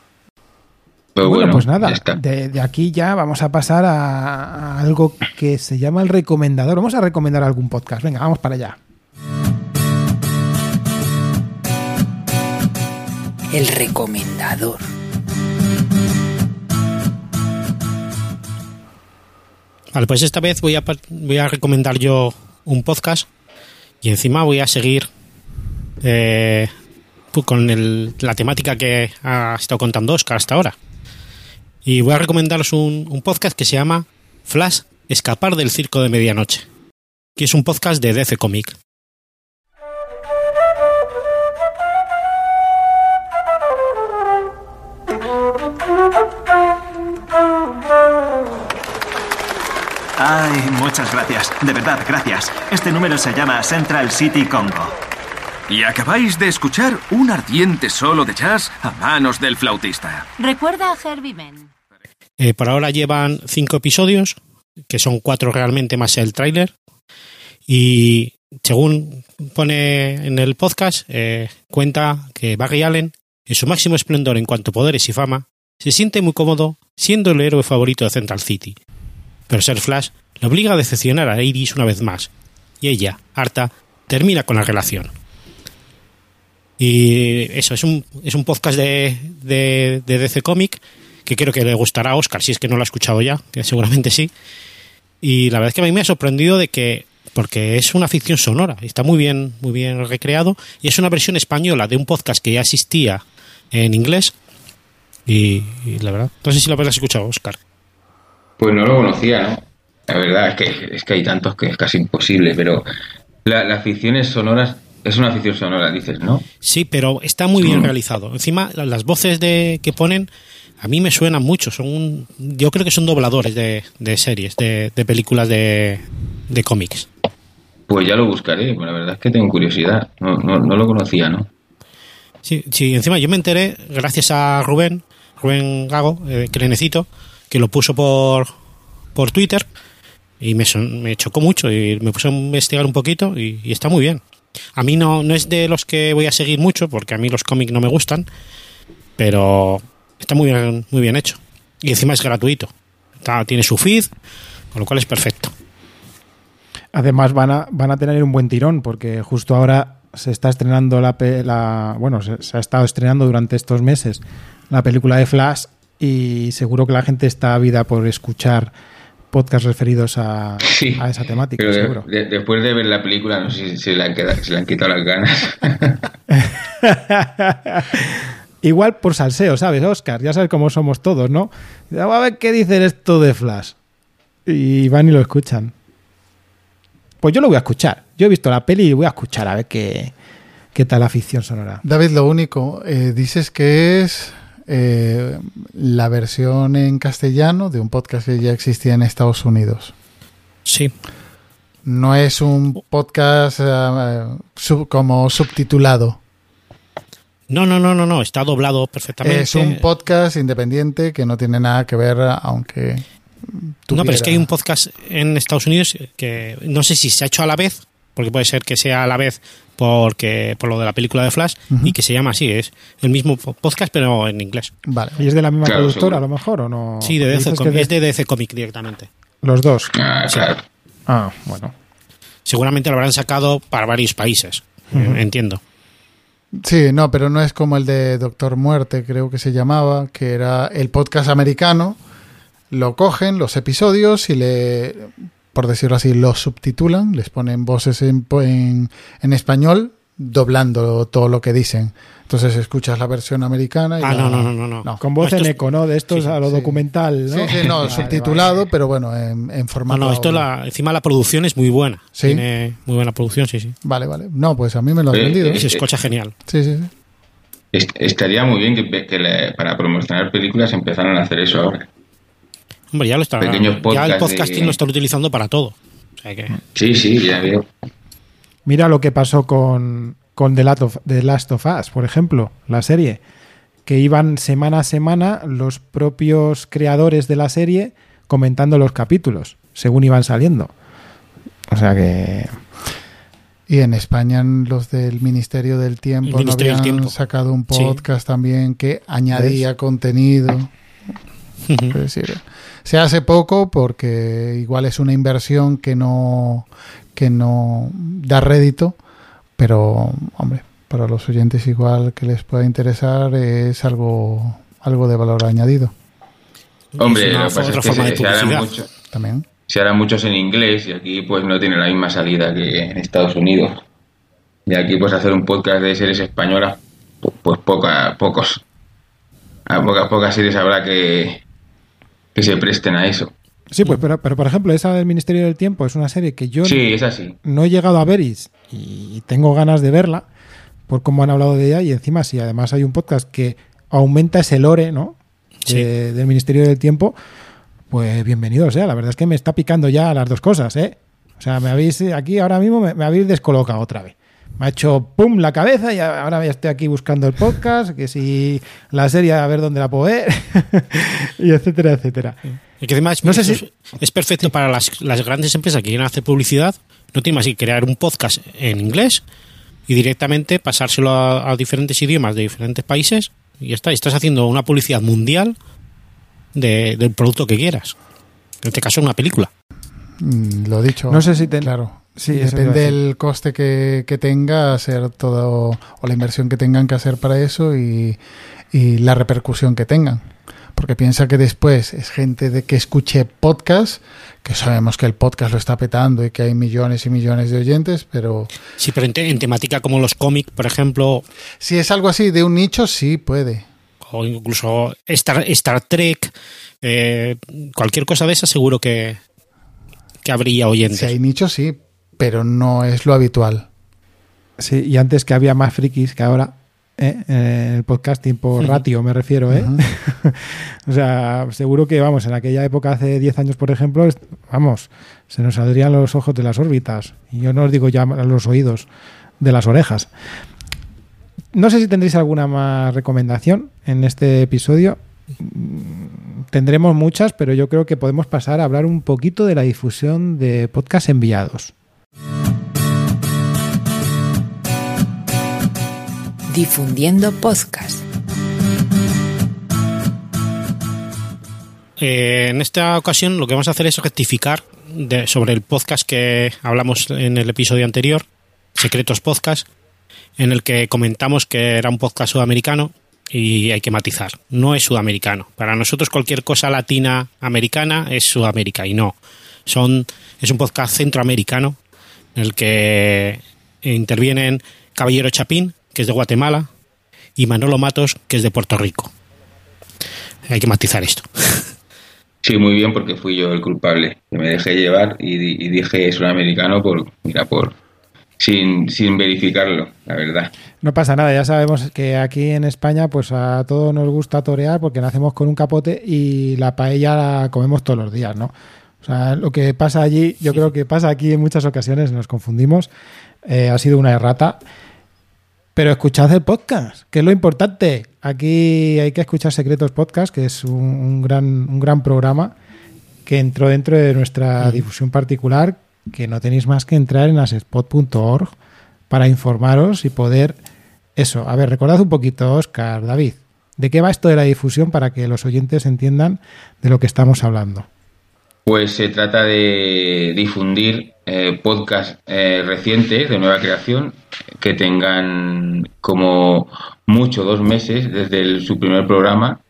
Pero bueno, bueno, pues nada, de, de aquí ya vamos a pasar a, a algo que se llama el recomendador. Vamos a recomendar algún podcast. Venga, vamos para allá. El recomendador. Vale, pues esta vez voy a, par- voy a recomendar yo un podcast y encima voy a seguir eh, con el- la temática que ha estado contando Oscar hasta ahora. Y voy a recomendaros un, un podcast que se llama Flash Escapar del Circo de Medianoche, que es un podcast de DC Comic. Ay, muchas gracias. De verdad, gracias. Este número se llama Central City Congo. Y acabáis de escuchar un ardiente solo de jazz a manos del flautista. Recuerda a Herbie Mann. Eh, por ahora llevan cinco episodios, que son cuatro realmente más el tráiler. Y según pone en el podcast, eh, cuenta que Barry Allen, en su máximo esplendor en cuanto a poderes y fama, se siente muy cómodo siendo el héroe favorito de Central City. Pero ser Flash le obliga a decepcionar a Iris una vez más, y ella, harta, termina con la relación. Y eso, es un, es un podcast de, de, DC Comic que creo que le gustará a Oscar, si es que no lo ha escuchado ya, que seguramente sí. Y la verdad es que a mí me ha sorprendido de que, porque es una ficción sonora, está muy bien, muy bien recreado, y es una versión española de un podcast que ya existía en inglés. Y, y la verdad, no sé si lo habrás escuchado, Oscar. Pues no lo conocía, ¿no? La verdad es que, es que hay tantos que es casi imposible, pero la, las ficciones sonoras, es una ficción sonora, dices, ¿no? Sí, pero está muy bien Mm. realizado. Encima, la- las voces de, que ponen a mí me suenan mucho. Son un- yo creo que son dobladores de, de series, de, de películas de, de cómics. Pues ya lo buscaré, la verdad es que tengo curiosidad, no, no, no lo conocía, ¿no? Sí, sí, encima yo me enteré gracias a Rubén, Rubén Gago, eh, que lo puso por, por Twitter y me, son- me chocó mucho y me puse a investigar un poquito y, y está muy bien. A mí no, no es de los que voy a seguir mucho porque a mí los cómics no me gustan, pero está muy bien, muy bien hecho. Y encima es gratuito. Está- tiene su feed, con lo cual es perfecto. Además van a, van a tener un buen tirón porque justo ahora se está estrenando la, la bueno, se, se ha estado estrenando durante estos meses la película de Flash y seguro que la gente está ávida por escuchar podcasts referidos a, Sí, a esa temática, Pero seguro. de- después de ver la película, no sé si se le han, quedado- se le han quitado las ganas. Igual por salseo, ¿sabes, Oscar? Ya sabes cómo somos todos, ¿no? Vamos a ver qué dicen esto de Flash. Y van y lo escuchan. Pues yo lo voy a escuchar. Yo he visto la peli y voy a escuchar a ver qué, qué tal la ficción sonora. David, lo único, eh, dices que es eh, la versión en castellano de un podcast que ya existía en Estados Unidos. Sí, No es un podcast eh, sub- como subtitulado. no, no, no, no, no, está doblado perfectamente. Es un podcast independiente que no tiene nada que ver, aunque. No, pero es que hay tuviera- un podcast en Estados Unidos que no sé si se ha hecho a la vez, porque puede ser que sea a la vez porque por lo de la película de Flash y que se llama así, es el mismo po- podcast pero en inglés. Vale. ¿Y es de la misma Claro, productora, seguro. a lo mejor, o no? Sí, de DC, que Comic- de- es de DC Comic directamente. Los dos. Ah, claro. Ah, bueno. Seguramente lo habrán sacado para varios países, eh, entiendo. Sí, no, pero no es como el de Doctor Muerte, creo que se llamaba, que era el podcast americano. Lo cogen, los episodios, y le, por decirlo así, los subtitulan, les ponen voces en, en, en español, doblando todo lo que dicen. Entonces escuchas la versión americana y Ah, la- no, no, no, no, no. no. Con voz Esto en es- eco, ¿no? De estos Sí, a lo sí. documental, ¿no? Sí, sí, no, Vale, subtitulado, vale. pero bueno, en, en No, formato. no, esto audio. la, encima la producción es muy buena. ¿Sí? Tiene muy buena producción, sí, sí. Vale, vale. No, pues a mí me lo has Eh, vendido. eh, Y se escucha genial. Sí, sí, sí. Est- Estaría muy bien que, que le- para promocionar películas empezaran a hacer eso ahora. Hombre, ya lo está. Ya el podcast podcasting de- lo están utilizando para todo. O sea que, Sí, sí, ya veo. Mira lo que pasó con, con The, Last of, The Last of Us, por ejemplo, la serie. Que iban semana a semana los propios creadores de la serie comentando los capítulos, según iban saliendo. O sea que. Y en España los del Ministerio del Tiempo Ministerio no del habían Tiempo. sacado un Sí. podcast también que añadía contenido. Es decir, se hace poco porque igual es una inversión que no, que no da rédito, pero, hombre, para los oyentes igual que les pueda interesar es algo, algo de valor añadido. Hombre, una lo que pasa otra es que forma se, de se harán mucho- También. se harán muchos en inglés y aquí pues no tiene la misma salida que en Estados Unidos. Y aquí pues hacer un podcast de series españolas, pu- pues poca, pocos. A pocas, pocas series habrá que, que se presten a eso. Sí, pues, pero, pero por ejemplo, esa del Ministerio del Tiempo es una serie que yo Sí, es así. no he llegado a ver y, y tengo ganas de verla por cómo han hablado de ella y encima si además hay un podcast que aumenta ese lore, ¿no? Sí. De- del Ministerio del Tiempo, pues bienvenido sea. La verdad es que me está picando ya las dos cosas, ¿eh? O sea, me habéis aquí ahora mismo me, me habéis descolocado otra vez. Me ha hecho pum la cabeza y ahora ya estoy aquí buscando el podcast, que si la serie a ver dónde la puedo ver, y etcétera, etcétera. Y que además No sé es, si- es perfecto para las, las grandes empresas que quieren hacer publicidad. No tiene más que crear un podcast en inglés y directamente pasárselo a, a diferentes idiomas de diferentes países y ya está. Y estás haciendo una publicidad mundial de- del producto que quieras. En este caso, una película. Mm, Lo dicho. No sé si ten- Claro. Sí, Depende del coste que, que tenga hacer todo, o la inversión que tengan que hacer para eso y, y la repercusión que tengan. Porque piensa que después es gente de que escuche podcast, que sabemos que el podcast lo está petando y que hay millones y millones de oyentes, pero Sí, pero en, te- en temática como los cómics, por ejemplo, si es algo así de un nicho, sí puede. o incluso Star, Star Trek, eh, cualquier cosa de esa, seguro que, que habría oyentes. Si hay nichos, sí, pero no es lo habitual. Sí, y antes que había más frikis que ahora, ¿eh? en el podcasting por ratio me refiero, ¿eh? o sea, seguro que, vamos, en aquella época, hace 10 años, por ejemplo, vamos, se nos saldrían los ojos de las órbitas. Y yo no os digo ya los oídos, de las orejas. No sé si tendréis alguna más recomendación en este episodio. Tendremos muchas, pero yo creo que podemos pasar a hablar un poquito de la difusión de podcast enviados. Difundiendo podcast. Eh, en esta ocasión lo que vamos a hacer es rectificar sobre el podcast que hablamos en el episodio anterior, Secretos Podcast, en el que comentamos que era un podcast sudamericano y hay que matizar. No es sudamericano. Para nosotros cualquier cosa latina americana es Sudamérica y no. Son, es un podcast centroamericano en el que intervienen Caballero Chapín, que es de Guatemala, y Manolo Matos, que es de Puerto Rico. Hay que matizar esto. Sí, muy bien, porque fui yo el culpable. Que me dejé llevar y, di- y dije sudamericano por, mira, por sin, sin verificarlo, la verdad. No pasa nada, ya sabemos que aquí en España pues a todos nos gusta torear porque nacemos con un capote y la paella la comemos todos los días, ¿no? O sea, lo que pasa allí, yo creo que pasa aquí en muchas ocasiones, nos confundimos, eh, ha sido una errata. Pero escuchad el podcast, que es lo importante. Aquí hay que escuchar Secretos Podcast, que es un, un gran, un gran programa que entró dentro de nuestra difusión particular, que no tenéis más que entrar en asespot.org para informaros y poder eso. A ver, recordad un poquito, Oscar, David, ¿de qué va esto de la difusión para que los oyentes entiendan de lo que estamos hablando? Pues se trata de difundir eh, podcasts eh, recientes de nueva creación que tengan como mucho dos meses desde su primer programa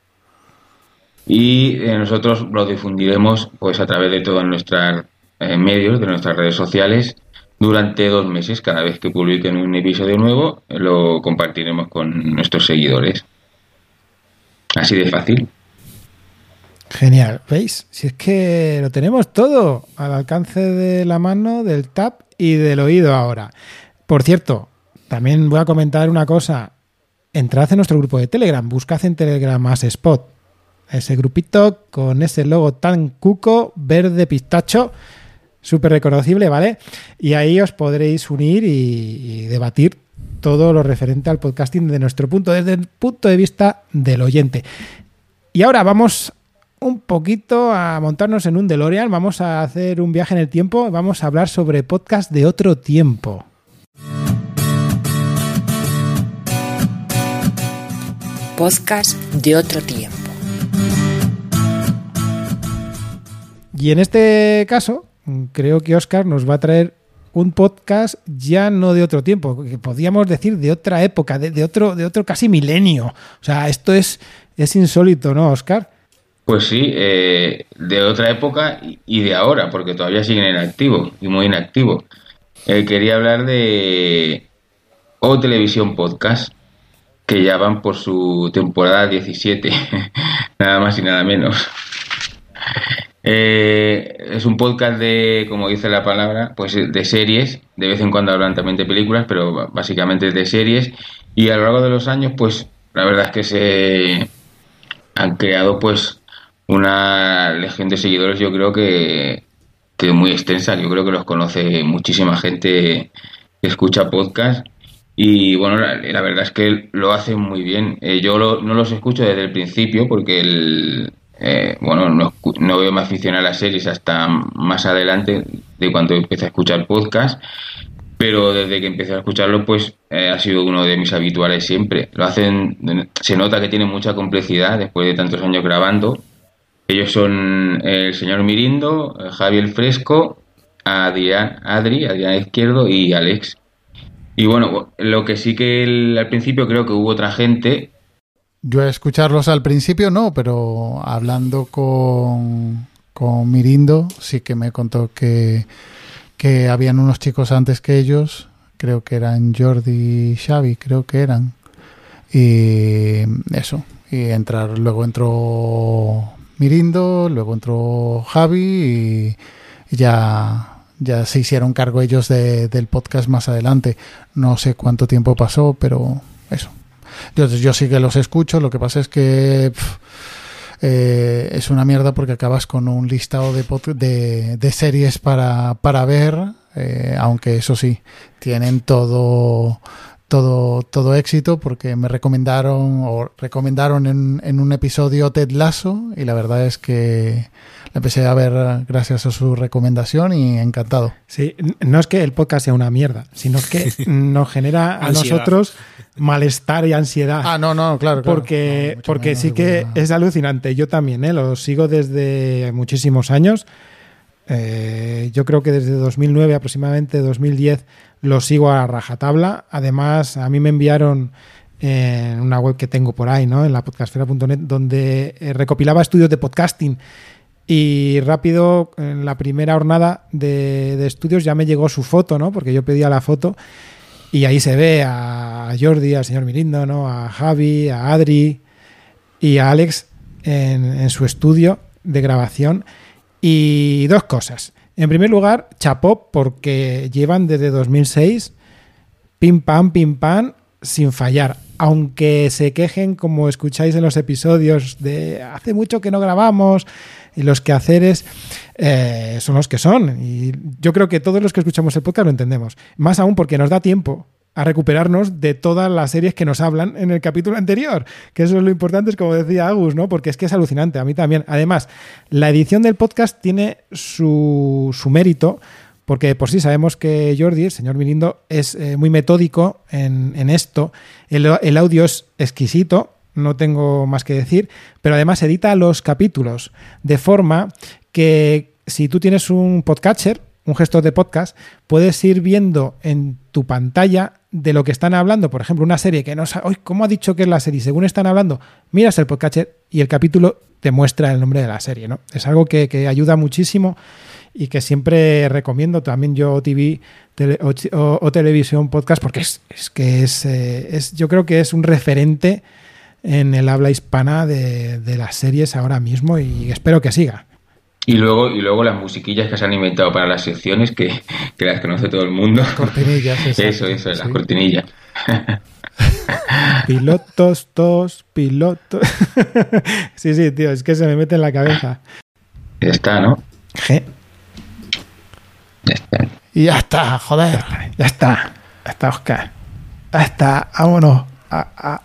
y eh, nosotros lo difundiremos pues a través de todos nuestros eh, medios, de nuestras redes sociales durante dos meses. Cada vez que publiquen un episodio nuevo lo compartiremos con nuestros seguidores. Así de fácil. Genial, ¿veis? Si es que lo tenemos todo al alcance de la mano, del tap y del oído ahora. Por cierto, también voy a comentar una cosa. Entrad en nuestro grupo de Telegram, buscad en Telegram más Spot. Ese grupito con ese logo tan cuco, verde pistacho, súper reconocible, ¿vale? Y ahí os podréis unir y, debatir todo lo referente al podcasting de nuestro punto, desde el punto de vista del oyente. Y ahora vamos un poquito a montarnos en un DeLorean, vamos a hacer un viaje en el tiempo, vamos a hablar sobre podcast de otro tiempo. Podcast de otro tiempo. Y en este caso, creo que Oscar nos va a traer un podcast ya no de otro tiempo, que podríamos decir de otra época, de, de otro, de otro casi milenio. O sea, esto es, es insólito, ¿no, Oscar? Pues sí, eh, de otra época y- de ahora, porque todavía siguen en activo y muy inactivo. Eh, quería hablar de O Televisión Podcast, que ya van por su temporada 17, nada más y nada menos. Eh, es un podcast de, como dice la palabra, pues de series. De vez en cuando hablan también de películas, pero básicamente de series. Y a lo largo de los años, pues la verdad es que se han creado pues una legión de seguidores, yo creo que, que muy extensa. Yo creo que los conoce muchísima gente que escucha podcast. Y bueno, la, verdad es que lo hacen muy bien. Eh, yo lo- no los escucho desde el principio porque el, eh, bueno, no, no veo me aficioné a las series hasta más adelante de cuando empecé a escuchar podcast. Pero desde que empecé a escucharlo, pues eh, ha sido uno de mis habituales siempre. Lo hacen, se nota que tiene mucha complejidad después de tantos años grabando. Ellos son el señor Mirindo, eh, Javier Fresco, Adrián, Adri, Adrián Izquierdo y Alex. Y bueno, lo que sí que al principio creo que hubo otra gente. Yo a escucharlos al principio no, pero hablando con, con Mirindo sí que me contó que, que habían unos chicos antes que ellos, creo que eran Jordi y Xavi, creo que eran. Y eso, y entrar, luego entró Mirindo, luego entró Javi y ya ya se hicieron cargo ellos de- del podcast más adelante. No sé cuánto tiempo pasó, pero eso. Yo, yo sí que los escucho, lo que pasa es que eh, es una mierda porque acabas con un listado de series para, para ver, eh, aunque eso sí, tienen todo todo, todo éxito porque me recomendaron o recomendaron en, en un episodio Ted Lasso y la verdad es que la empecé a ver gracias a su recomendación y encantado. Sí, no es que el podcast sea una mierda, sino que nos genera a nosotros malestar y ansiedad. Ah, no, no, claro, claro. porque No, porque menos sí que es alucinante. Yo también, ¿eh? lo sigo desde muchísimos años. Eh, yo creo que desde 2009 aproximadamente 2010 lo sigo a rajatabla. Además, a mí me enviaron en una web que tengo por ahí, ¿no? En la podcastfera.net, donde eh, recopilaba estudios de podcasting. Y rápido, en la primera jornada de, estudios ya me llegó su foto, ¿no? Porque yo pedía la foto y ahí se ve a Jordi, al señor Mirindo, ¿no? A Javi, a Adri y a Alex en su estudio de grabación. Y dos cosas. En primer lugar, chapó porque llevan desde 2006 pim pam, pim pam, sin fallar. Aunque se quejen, como escucháis en los episodios, de hace mucho que no grabamos, y los quehaceres eh, son los que son. Y yo creo que todos los que escuchamos el podcast lo entendemos. Más aún porque nos da tiempo a recuperarnos de todas las series que nos hablan en el capítulo anterior. Que eso es lo importante, es como decía Agus, ¿no? Porque es que es alucinante, a mí también. Además, la edición del podcast tiene su, su mérito, porque por sí sabemos que Jordi, el señor Mirindo, es eh, muy metódico en, en esto. El, el audio es exquisito, no tengo más que decir, pero además edita los capítulos de forma que si tú tienes un podcatcher, un gestor de podcast, puedes ir viendo en tu pantalla de lo que están hablando. Por ejemplo, una serie que no sabes, ¿cómo ha dicho que es la serie? Según están hablando, miras el podcatcher y el capítulo te muestra el nombre de la serie, ¿no? Es algo que, que ayuda muchísimo y que siempre recomiendo también yo TV tele, o, televisión podcast porque es, es que es, eh, es, yo creo que es un referente en el habla hispana de, de, las series ahora mismo y espero que siga. Y luego, y luego las musiquillas que se han inventado para las secciones que, que las conoce todo el mundo. Cortinillas, exacto, Eso, eso, sí. las cortinillas. Pilotos, tos, pilotos. sí, sí, tío, es que se me mete en la cabeza. Ya está, ¿no? G. Ya está. Y ya está, joder. Ya está, ya está, Oscar. Ya está, vámonos. A, a,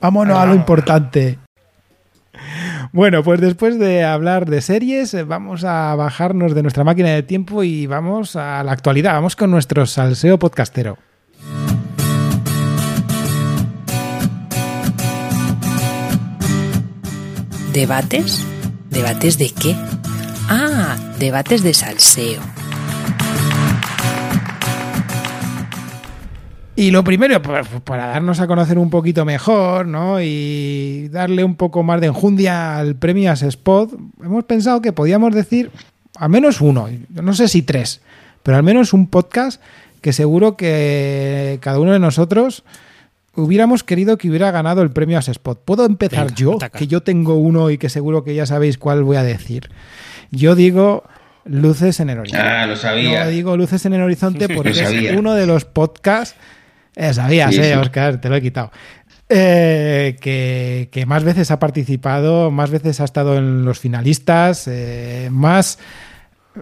vámonos a lo importante. Bueno, pues después de hablar de series, vamos a bajarnos de nuestra máquina de tiempo y vamos a la actualidad. Vamos con nuestro salseo podcastero. ¿Debates? ¿Debates de qué? Ah, debates de salseo. Y lo primero, pues, para darnos a conocer un poquito mejor, ¿no? Y darle un poco más de enjundia al premio As Spot, hemos pensado que podíamos decir al menos uno, no sé si tres, pero al menos un podcast que seguro que cada uno de nosotros hubiéramos querido que hubiera ganado el premio As Spot. ¿Puedo empezar Venga, yo? ataca. Que yo tengo uno y que seguro que ya sabéis cuál voy a decir. Yo digo Luces en el Horizonte. Ah, lo sabía. Yo digo Luces en el Horizonte porque es uno de los podcasts. Eh, sabías, Sí, eh, sí. Oscar, te lo he quitado. Eh, que, que más veces ha participado, más veces ha estado en los finalistas, eh, más,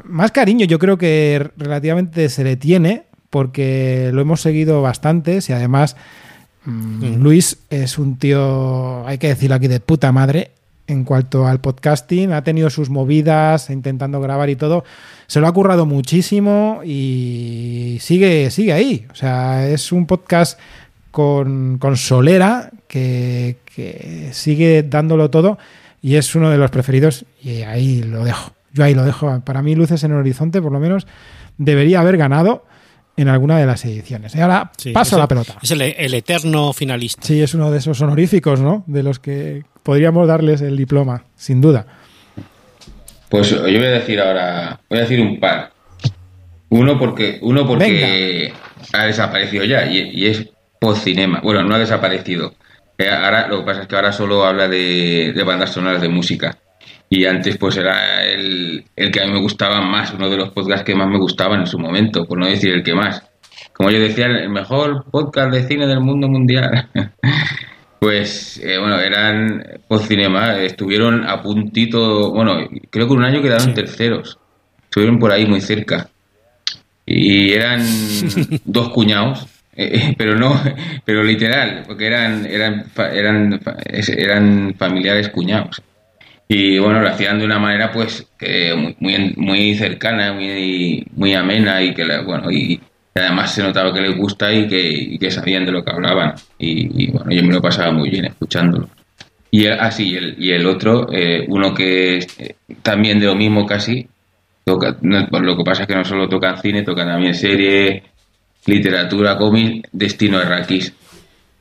más cariño yo creo que relativamente se le tiene porque lo hemos seguido bastantes y además mm, Luis es un tío, hay que decirlo aquí, de puta madre en cuanto al podcasting, ha tenido sus movidas intentando grabar y todo, se lo ha currado muchísimo y sigue, sigue ahí. O sea, es un podcast con, con solera que, que sigue dándolo todo y es uno de los preferidos y ahí lo dejo. Yo ahí lo dejo. Para mí, Luces en el Horizonte, por lo menos, debería haber ganado en alguna de las ediciones. Y ahora Sí, paso la el- pelota. Es el, el eterno finalista. Sí, es uno de esos honoríficos, ¿no? De los que podríamos darles el diploma, sin duda. Pues yo voy a decir ahora, voy a decir un par. Uno porque, uno porque ha desaparecido ya y, y es Podcinema. Bueno, no ha desaparecido. Eh, Ahora lo que pasa es que ahora solo habla de, de bandas sonoras de música. Y antes pues era el, el que a mí me gustaba más, uno de los podcasts que más me gustaban en su momento, por no decir el que más. Como yo decía, el mejor podcast de cine del mundo mundial. Pues eh, bueno, eran Podcinema, estuvieron a puntito, bueno, creo que un año quedaron terceros, estuvieron por ahí muy cerca. Y eran dos cuñados, eh, pero no, pero literal, porque eran, eran, eran, eran familiares cuñados. Y bueno, lo hacían de una manera pues que muy, muy, cercana, muy, muy amena y que bueno, y además se notaba que les gusta y que, y que sabían de lo que hablaban. Y, y, bueno, yo me lo pasaba muy bien escuchándolo. Y el, ah, el, y el otro, eh, uno que es eh, también de lo mismo casi, toca, no, lo que pasa es que no solo tocan cine, tocan también serie, literatura, cómic, Destino Arrakis.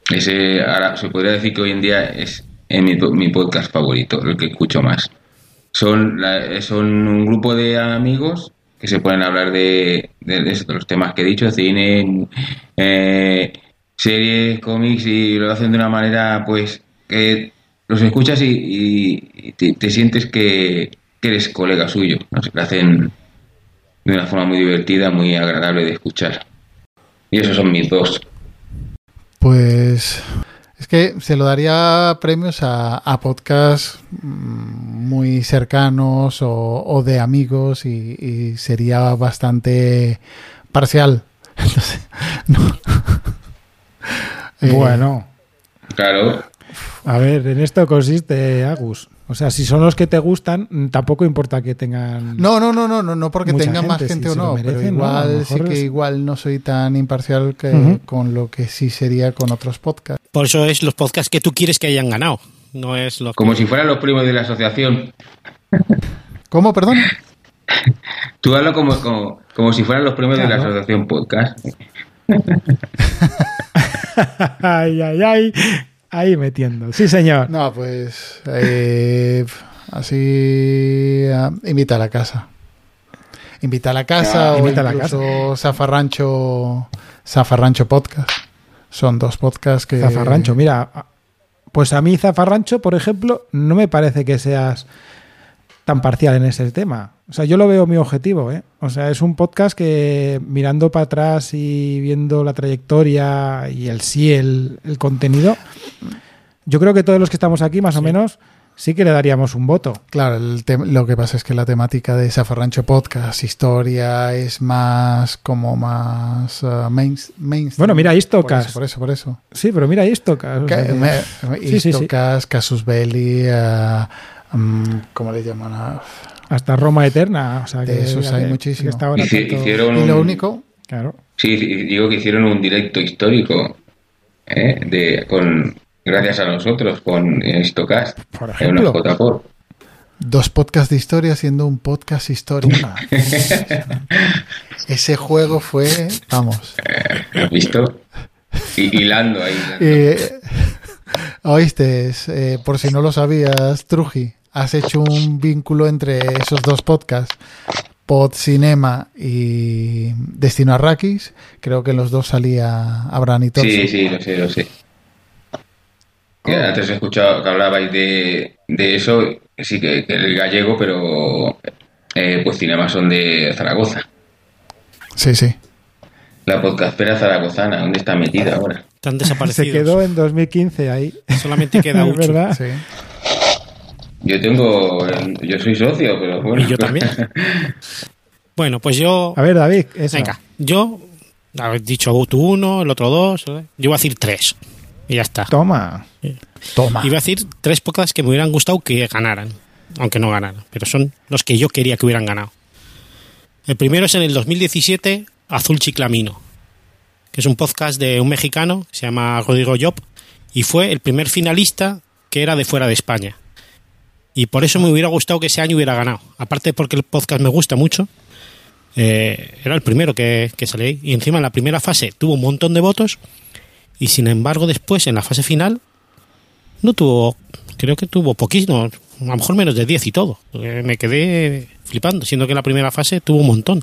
Ese, ahora, se podría decir que hoy en día es, eh, mi, podcast favorito, el que escucho más. Son, la- son un grupo de amigos que se pueden hablar de, de, los temas que he dicho, cine, eh, series, cómics, y lo hacen de una manera, pues, que los escuchas y, te, te sientes que, eres colega suyo. Lo hacen de una forma muy divertida, muy agradable de escuchar. Y esos son mis dos. Pues es que se lo daría premios a, a podcasts mm, muy cercanos o, o de amigos y, y sería bastante parcial. Entonces, no. Bueno, Claro, a ver, en esto consiste, Agus. O sea, si son los que te gustan, mm, tampoco importa que tengan... No, no, no, no, no, no porque tengan más gente, si o no, pero merecen, ¿no? Igual sí que es- igual no soy tan imparcial que con lo que sí sería con otros podcasts. Por eso es los podcasts que tú quieres que hayan ganado. No es lo que... como si fueran los primos de la asociación. ¿Cómo, perdón? Tú hablas como, como, como si fueran los premios de la asociación podcast. ay, ay, ay. Ahí metiendo. Sí, señor. No, pues eh, así ah, invita a la casa. Invita a la casa Ah, o invita a la incluso Zafarrancho, Zafarrancho Podcast. Son dos podcasts que... Zafarrancho, mira. Pues a mí Zafarrancho, por ejemplo, no me parece que seas tan parcial en ese tema. O sea, yo lo veo mi objetivo, ¿eh? O sea, es un podcast que mirando para atrás y viendo la trayectoria y el sí, el, el contenido, yo creo que todos los que estamos aquí, más o menos, sí que le daríamos un voto. Claro, el lo que pasa es que la temática de Zafarrancho Podcast, historia, es más como más uh, main, mainstream. Bueno, mira, por Istocas. eso, por eso, por eso. Sí, pero mira esto. o sea Sí, sí. Istocas, Casus Belli, ah, mm, ¿cómo le llaman? Ah, Hasta Roma Eterna. O sea, De que, esos hay que- muchísimo. que tanto- hicieron Y lo un- único, Claro. Sí, digo que hicieron un directo histórico ¿eh? de, con gracias a nosotros con Stocast Por ejemplo. Dos podcasts de historia siendo un podcast histórico. Ese juego fue, vamos. ¿Has visto? Y hilando ahí. hilando. Eh, Oíste, eh, por si no lo sabías, Truji, has hecho un vínculo entre esos dos podcasts, Pod Cinema y Destino Arrakis. Creo que en los dos salía Abraham y. Sí, sí, lo sé, lo sé. Que Antes he escuchado que hablabais de, de eso, sí que, que el gallego, pero eh, pues Cinema son de Zaragoza. Sí, sí. La podcastera zaragozana, ¿dónde está metida ahora? Están Se desaparecidos. quedó en 2015 ahí. Solamente queda Es Uchu. verdad. sí. Yo tengo, yo soy socio, pero bueno. Y yo también. Bueno, pues yo. A ver, David, eso. Venga, yo. Habéis dicho tú uno, el otro dos. ¿eh? Yo voy a decir tres. Y ya está. Toma. Toma. Iba a decir tres podcasts que me hubieran gustado que ganaran. Aunque no ganaran. Pero son los que yo quería que hubieran ganado. El primero es en el 2017, Azul Chiclamino. Que es un podcast de un mexicano que se llama Rodrigo Job. Y fue el primer finalista que era de fuera de España. Y por eso me hubiera gustado que ese año hubiera ganado. Aparte porque el podcast me gusta mucho. eh, era el primero que, que salió ahí. Y encima en la primera fase tuvo un montón de votos. Y sin embargo después en la fase final no tuvo, creo que tuvo poquísimo, a lo mejor menos de 10 y todo. Eh, Me quedé flipando, siendo que en la primera fase tuvo un montón.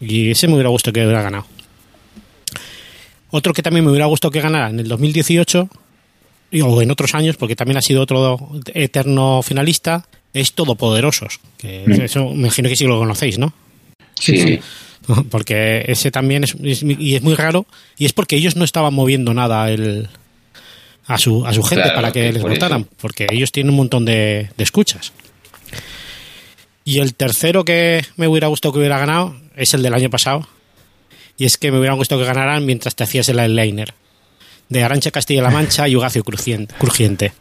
Y ese me hubiera gustado que hubiera ganado. Otro que también me hubiera gustado que ganara en el 2018, y- o en otros años, porque también ha sido otro eterno finalista, es Todopoderosos. Que Mm. eso me imagino que sí lo conocéis, ¿no? Sí, sí. porque ese también es, es- y es muy raro y es porque ellos no estaban moviendo nada el, a su a su gente Claro, para que les por votaran eso. porque ellos tienen un montón de, de escuchas y el tercero que me hubiera gustado que hubiera ganado es el del año pasado y es que me hubiera gustado que ganaran mientras te hacías el eyeliner de Arancha Castilla-La Mancha y Ugacio Crujiente, Crujiente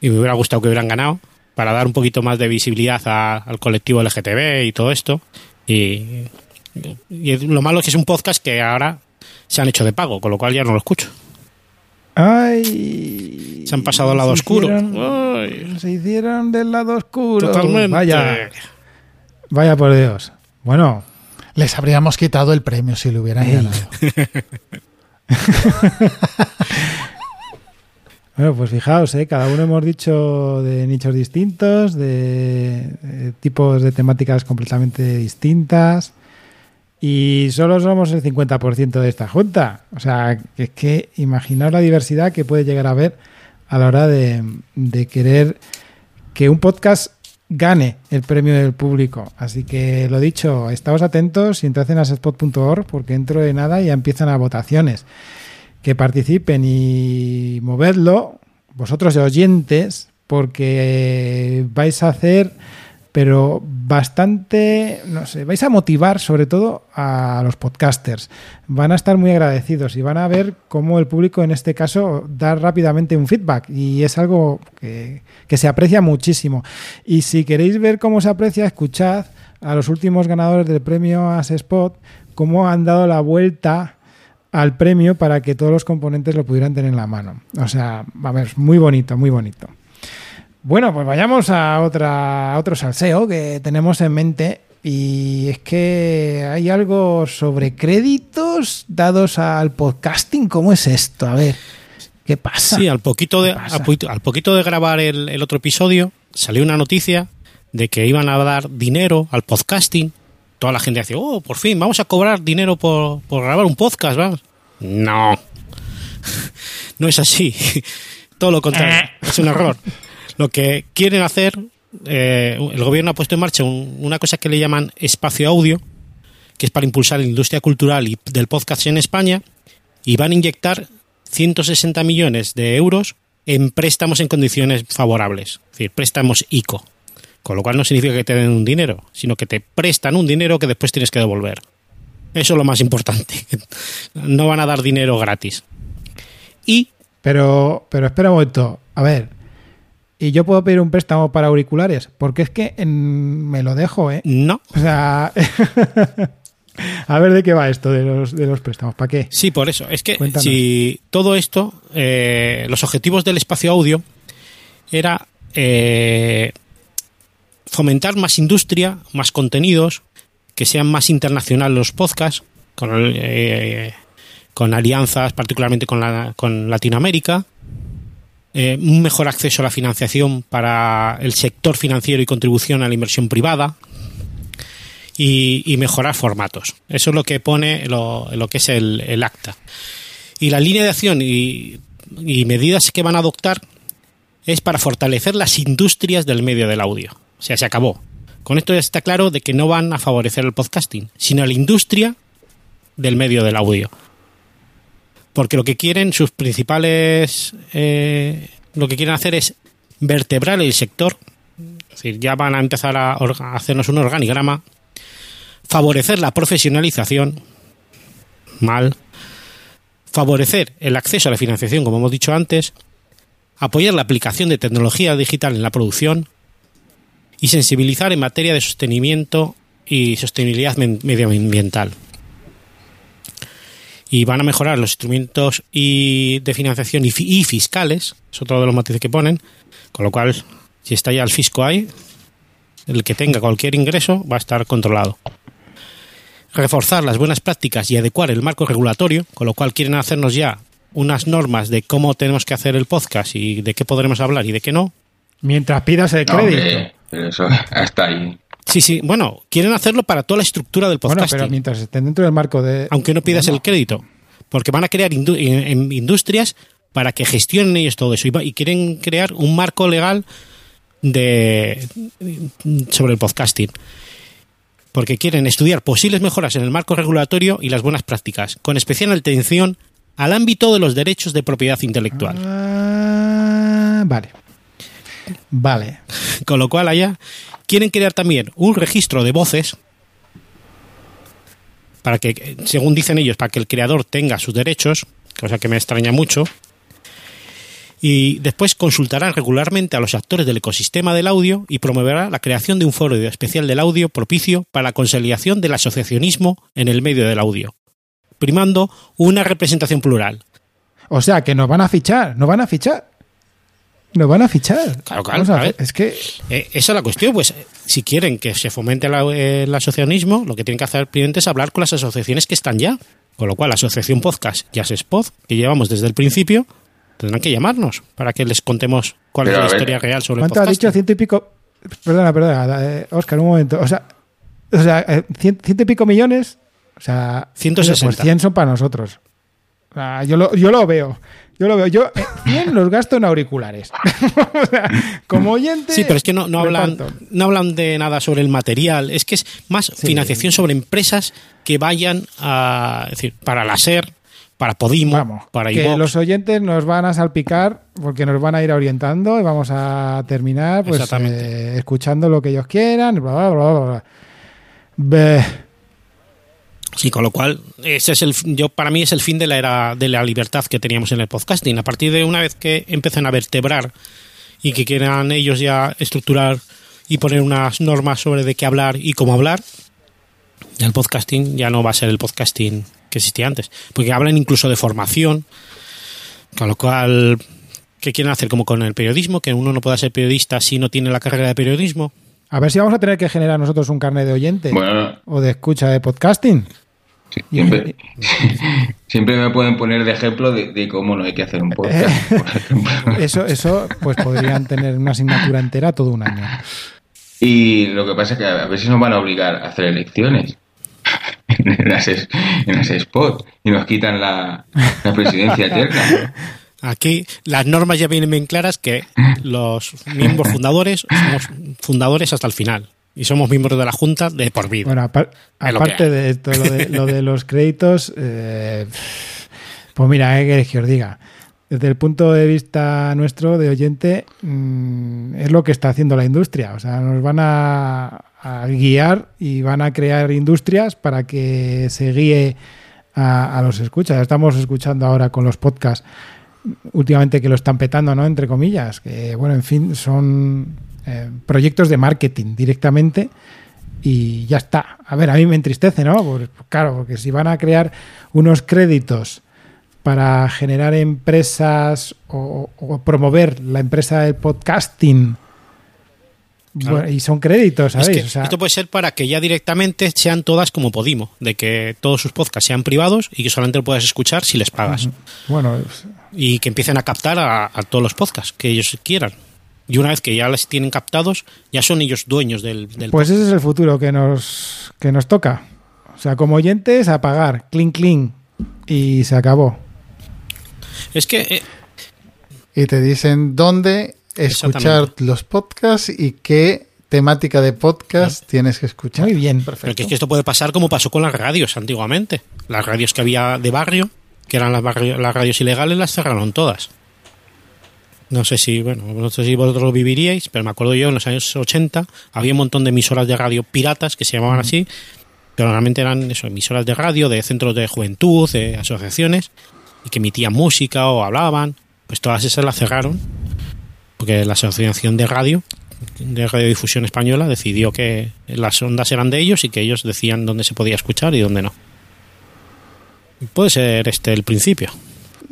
y me hubiera gustado que hubieran ganado para dar un poquito más de visibilidad a- al colectivo LGTB y todo esto. Y, y lo malo es que es un podcast que ahora se han hecho de pago, con lo cual ya no lo escucho. Ay. Se han pasado al lado se oscuro. hicieron- Ay, Se hicieron del lado oscuro. totalmente. Vaya, vaya por Dios. Bueno, Les habríamos quitado el premio si lo hubieran ganado. Bueno, pues fijaos, ¿eh? cada uno hemos dicho de nichos distintos, de, eh, tipos de temáticas completamente distintas y solo somos el 50% de esta junta. O sea, es que imaginaos la diversidad que puede llegar a haber a la hora de querer que un podcast gane el premio del público. Así que lo dicho, estaos atentos y entrad en asespot.org porque dentro de nada ya empiezan las votaciones que participen y movedlo, vosotros de oyentes, porque vais a hacer, pero bastante, no sé, vais a motivar sobre todo a los podcasters. Van a estar muy agradecidos y van a ver cómo el público en este caso da rápidamente un feedback y es algo que, se aprecia muchísimo. Y si queréis ver cómo se aprecia, escuchad a los últimos ganadores del premio As Spot, cómo han dado la vuelta al premio para que todos los componentes lo pudieran tener en la mano. O sea, a ver, muy bonito, muy bonito. Bueno, pues vayamos a otra a otro salseo que tenemos en mente y es que hay algo sobre créditos dados al podcasting. ¿Cómo es esto? A ver, ¿qué pasa? Sí, al poquito de, al, poquito- al poquito de grabar el, el otro episodio, salió una noticia de que iban a dar dinero al podcasting. Toda la gente decía, oh, por fin, vamos a cobrar dinero por, por grabar un podcast, vamos. No, no es así. Todo lo contrario, es un error. Lo que quieren hacer, eh, el gobierno ha puesto en marcha un- una cosa que le llaman espacio audio, que es para impulsar la industria cultural y del podcast en España, y van a inyectar 160 millones de euros en préstamos en condiciones favorables, es decir, préstamos ICO. Con lo cual no significa que te den un dinero, sino que te prestan un dinero que después tienes que devolver. Eso es lo más importante. No van a dar dinero gratis. Y Pero, pero espera un momento. A ver, ¿y yo puedo pedir un préstamo para auriculares? Porque es que en- me lo dejo, ¿eh? no, O sea, a ver de qué va esto de los, de los préstamos. ¿Para qué? Sí, por eso. Es que Cuéntanos. si todo esto, eh, los objetivos del espacio audio era eh, fomentar más industria, más contenidos, que sean más internacionales los podcasts, con, eh, con alianzas particularmente con, la, con Latinoamérica, eh, un mejor acceso a la financiación para el sector financiero y contribución a la inversión privada y, mejorar formatos. Eso es lo que pone lo, lo que es el, el acta. Y la línea de acción y, y medidas que van a adoptar es para fortalecer las industrias del medio del audio. O sea, se acabó. Con esto ya está claro de que no van a favorecer el podcasting, sino la industria del medio del audio. Porque lo que quieren, sus principales. eh, lo que quieren hacer es vertebrar el sector. Es decir, ya van a empezar a, a hacernos un organigrama. Favorecer la profesionalización. Mal. Favorecer el acceso a la financiación, como hemos dicho antes. Apoyar la aplicación de tecnología digital en la producción. Y sensibilizar en materia de sostenimiento y sostenibilidad medioambiental y van a mejorar los instrumentos y de financiación y, fi- y fiscales, es otro de los matices que ponen, con lo cual, si está ya el fisco ahí, el que tenga cualquier ingreso va a estar controlado. Reforzar las buenas prácticas y adecuar el marco regulatorio, con lo cual quieren hacernos ya unas normas de cómo tenemos que hacer el podcast y de qué podremos hablar y de qué no. Mientras pidas el No, crédito. hombre, eso hasta ahí. Sí, sí, bueno, quieren hacerlo para toda la estructura del bueno, podcasting. pero mientras estén dentro del marco de. aunque no pidas el crédito, porque van a crear indu- en- en industrias para que gestionen ellos todo eso y, y quieren crear un marco legal de sobre el podcasting. Porque quieren estudiar posibles mejoras en el marco regulatorio y las buenas prácticas, con especial atención al ámbito de los derechos de propiedad intelectual. Ah, vale. Vale. Con lo cual allá quieren crear también un registro de voces para que, según dicen ellos, para que el creador tenga sus derechos, cosa que me extraña mucho. Y después consultará regularmente a los actores del ecosistema del audio y promoverá la creación de un foro especial del audio propicio para la consolidación del asociacionismo en el medio del audio, primando una representación plural. O sea, que nos van a fichar, nos van a fichar. Nos van a fichar. Claro, claro, Vamos a a ver, ver. Es que Eh, esa es la cuestión, pues eh, si quieren que se fomente la- el asociacionismo, lo que tienen que hacer primero es hablar con las asociaciones que están ya. Con lo cual, la Asociación Podcast y Asespod, que llevamos desde el principio, tendrán que llamarnos para que les contemos cuál Pero, es la ver, historia real sobre el ¿cuánto has podcast. dicho? Ciento y pico. Perdona, perdona, eh, Oscar, un momento. O sea, o sea eh, cien- ciento y pico millones. O sea, 160. Pues 100 son para nosotros. O sea, yo, lo, yo lo veo. Yo lo veo. Yo eh, 100 los gasto en auriculares. o sea, como oyente. Sí, pero es que no, no hablan, no hablan de nada sobre el material. Es que es más financiación sobre empresas que vayan a. Es decir, para la SER, para Podimo, Vamos, para que los oyentes nos van a salpicar porque nos van a ir orientando y vamos a terminar pues eh, escuchando lo que ellos quieran, bla, bla, bla, bla, bla. Be- Sí, con lo cual, ese es el, yo para mí es el fin de la era de la libertad que teníamos en el podcasting. A partir de una vez que empiecen a vertebrar y que quieran ellos ya estructurar y poner unas normas sobre de qué hablar y cómo hablar, ya el podcasting ya no va a ser el podcasting que existía antes. Porque hablan incluso de formación, con lo cual, ¿qué quieren hacer? Como con el periodismo, que uno no pueda ser periodista si no tiene la carrera de periodismo. A ver si vamos a tener que generar nosotros un carnet de oyente Bueno, o de escucha de podcasting. Sí, siempre, siempre me pueden poner de ejemplo de, de cómo no hay que hacer un podcast. por ejemplo. Eso, eso, pues podrían tener una asignatura entera todo un año. Y lo que pasa es que a si nos van a obligar a hacer elecciones en las, en las spot y nos quitan la, la presidencia eterna. Aquí las normas ya vienen bien claras que los miembros fundadores somos fundadores hasta el final y somos miembros de la Junta de por vida. Bueno, apar- aparte de esto, lo de, lo de los créditos, eh, pues mira, ¿qué queréis que os diga? Desde el punto de vista nuestro de oyente, mm, es lo que está haciendo la industria. O sea, nos van a, a guiar y van a crear industrias para que se guíe a, a los escuchas. Estamos escuchando ahora con los podcasts últimamente que lo están petando, ¿no? Entre comillas, que bueno, en fin, son eh, proyectos de marketing directamente y ya está. A ver, a mí me entristece, ¿no? Pues, claro, porque si van a crear unos créditos para generar empresas o, o promover la empresa del podcasting Bueno, y son créditos, Es ¿sabéis? que O sea, esto puede ser para que ya directamente sean todas como Podimo, de que todos sus podcasts sean privados y que solamente lo puedas escuchar si les pagas. bueno, Y que empiecen a captar a, a todos los podcasts que ellos quieran. Y una vez que ya les tienen captados, ya son ellos dueños del, del pues ese es el futuro que nos, que nos toca. O sea, como oyentes, a pagar, clean, clean, y se acabó. Es que eh, Y te dicen dónde escuchar los podcasts y qué temática de podcast tienes que escuchar. Muy bien. Pero que es que esto puede pasar como pasó con las radios antiguamente. Las radios que había de barrio, que eran las, barrio- las radios ilegales, las cerraron todas. No sé si, bueno, no sé si vosotros lo viviríais, pero me acuerdo yo en los años 80 había un montón de emisoras de radio piratas que se llamaban así, pero realmente eran eso, emisoras de radio, de centros de juventud, de asociaciones, y que emitían música o hablaban. Pues todas esas las cerraron, porque la Asociación de Radio, de Radiodifusión Española, decidió que las ondas eran de ellos y que ellos decían dónde se podía escuchar y dónde no. Puede ser este el principio.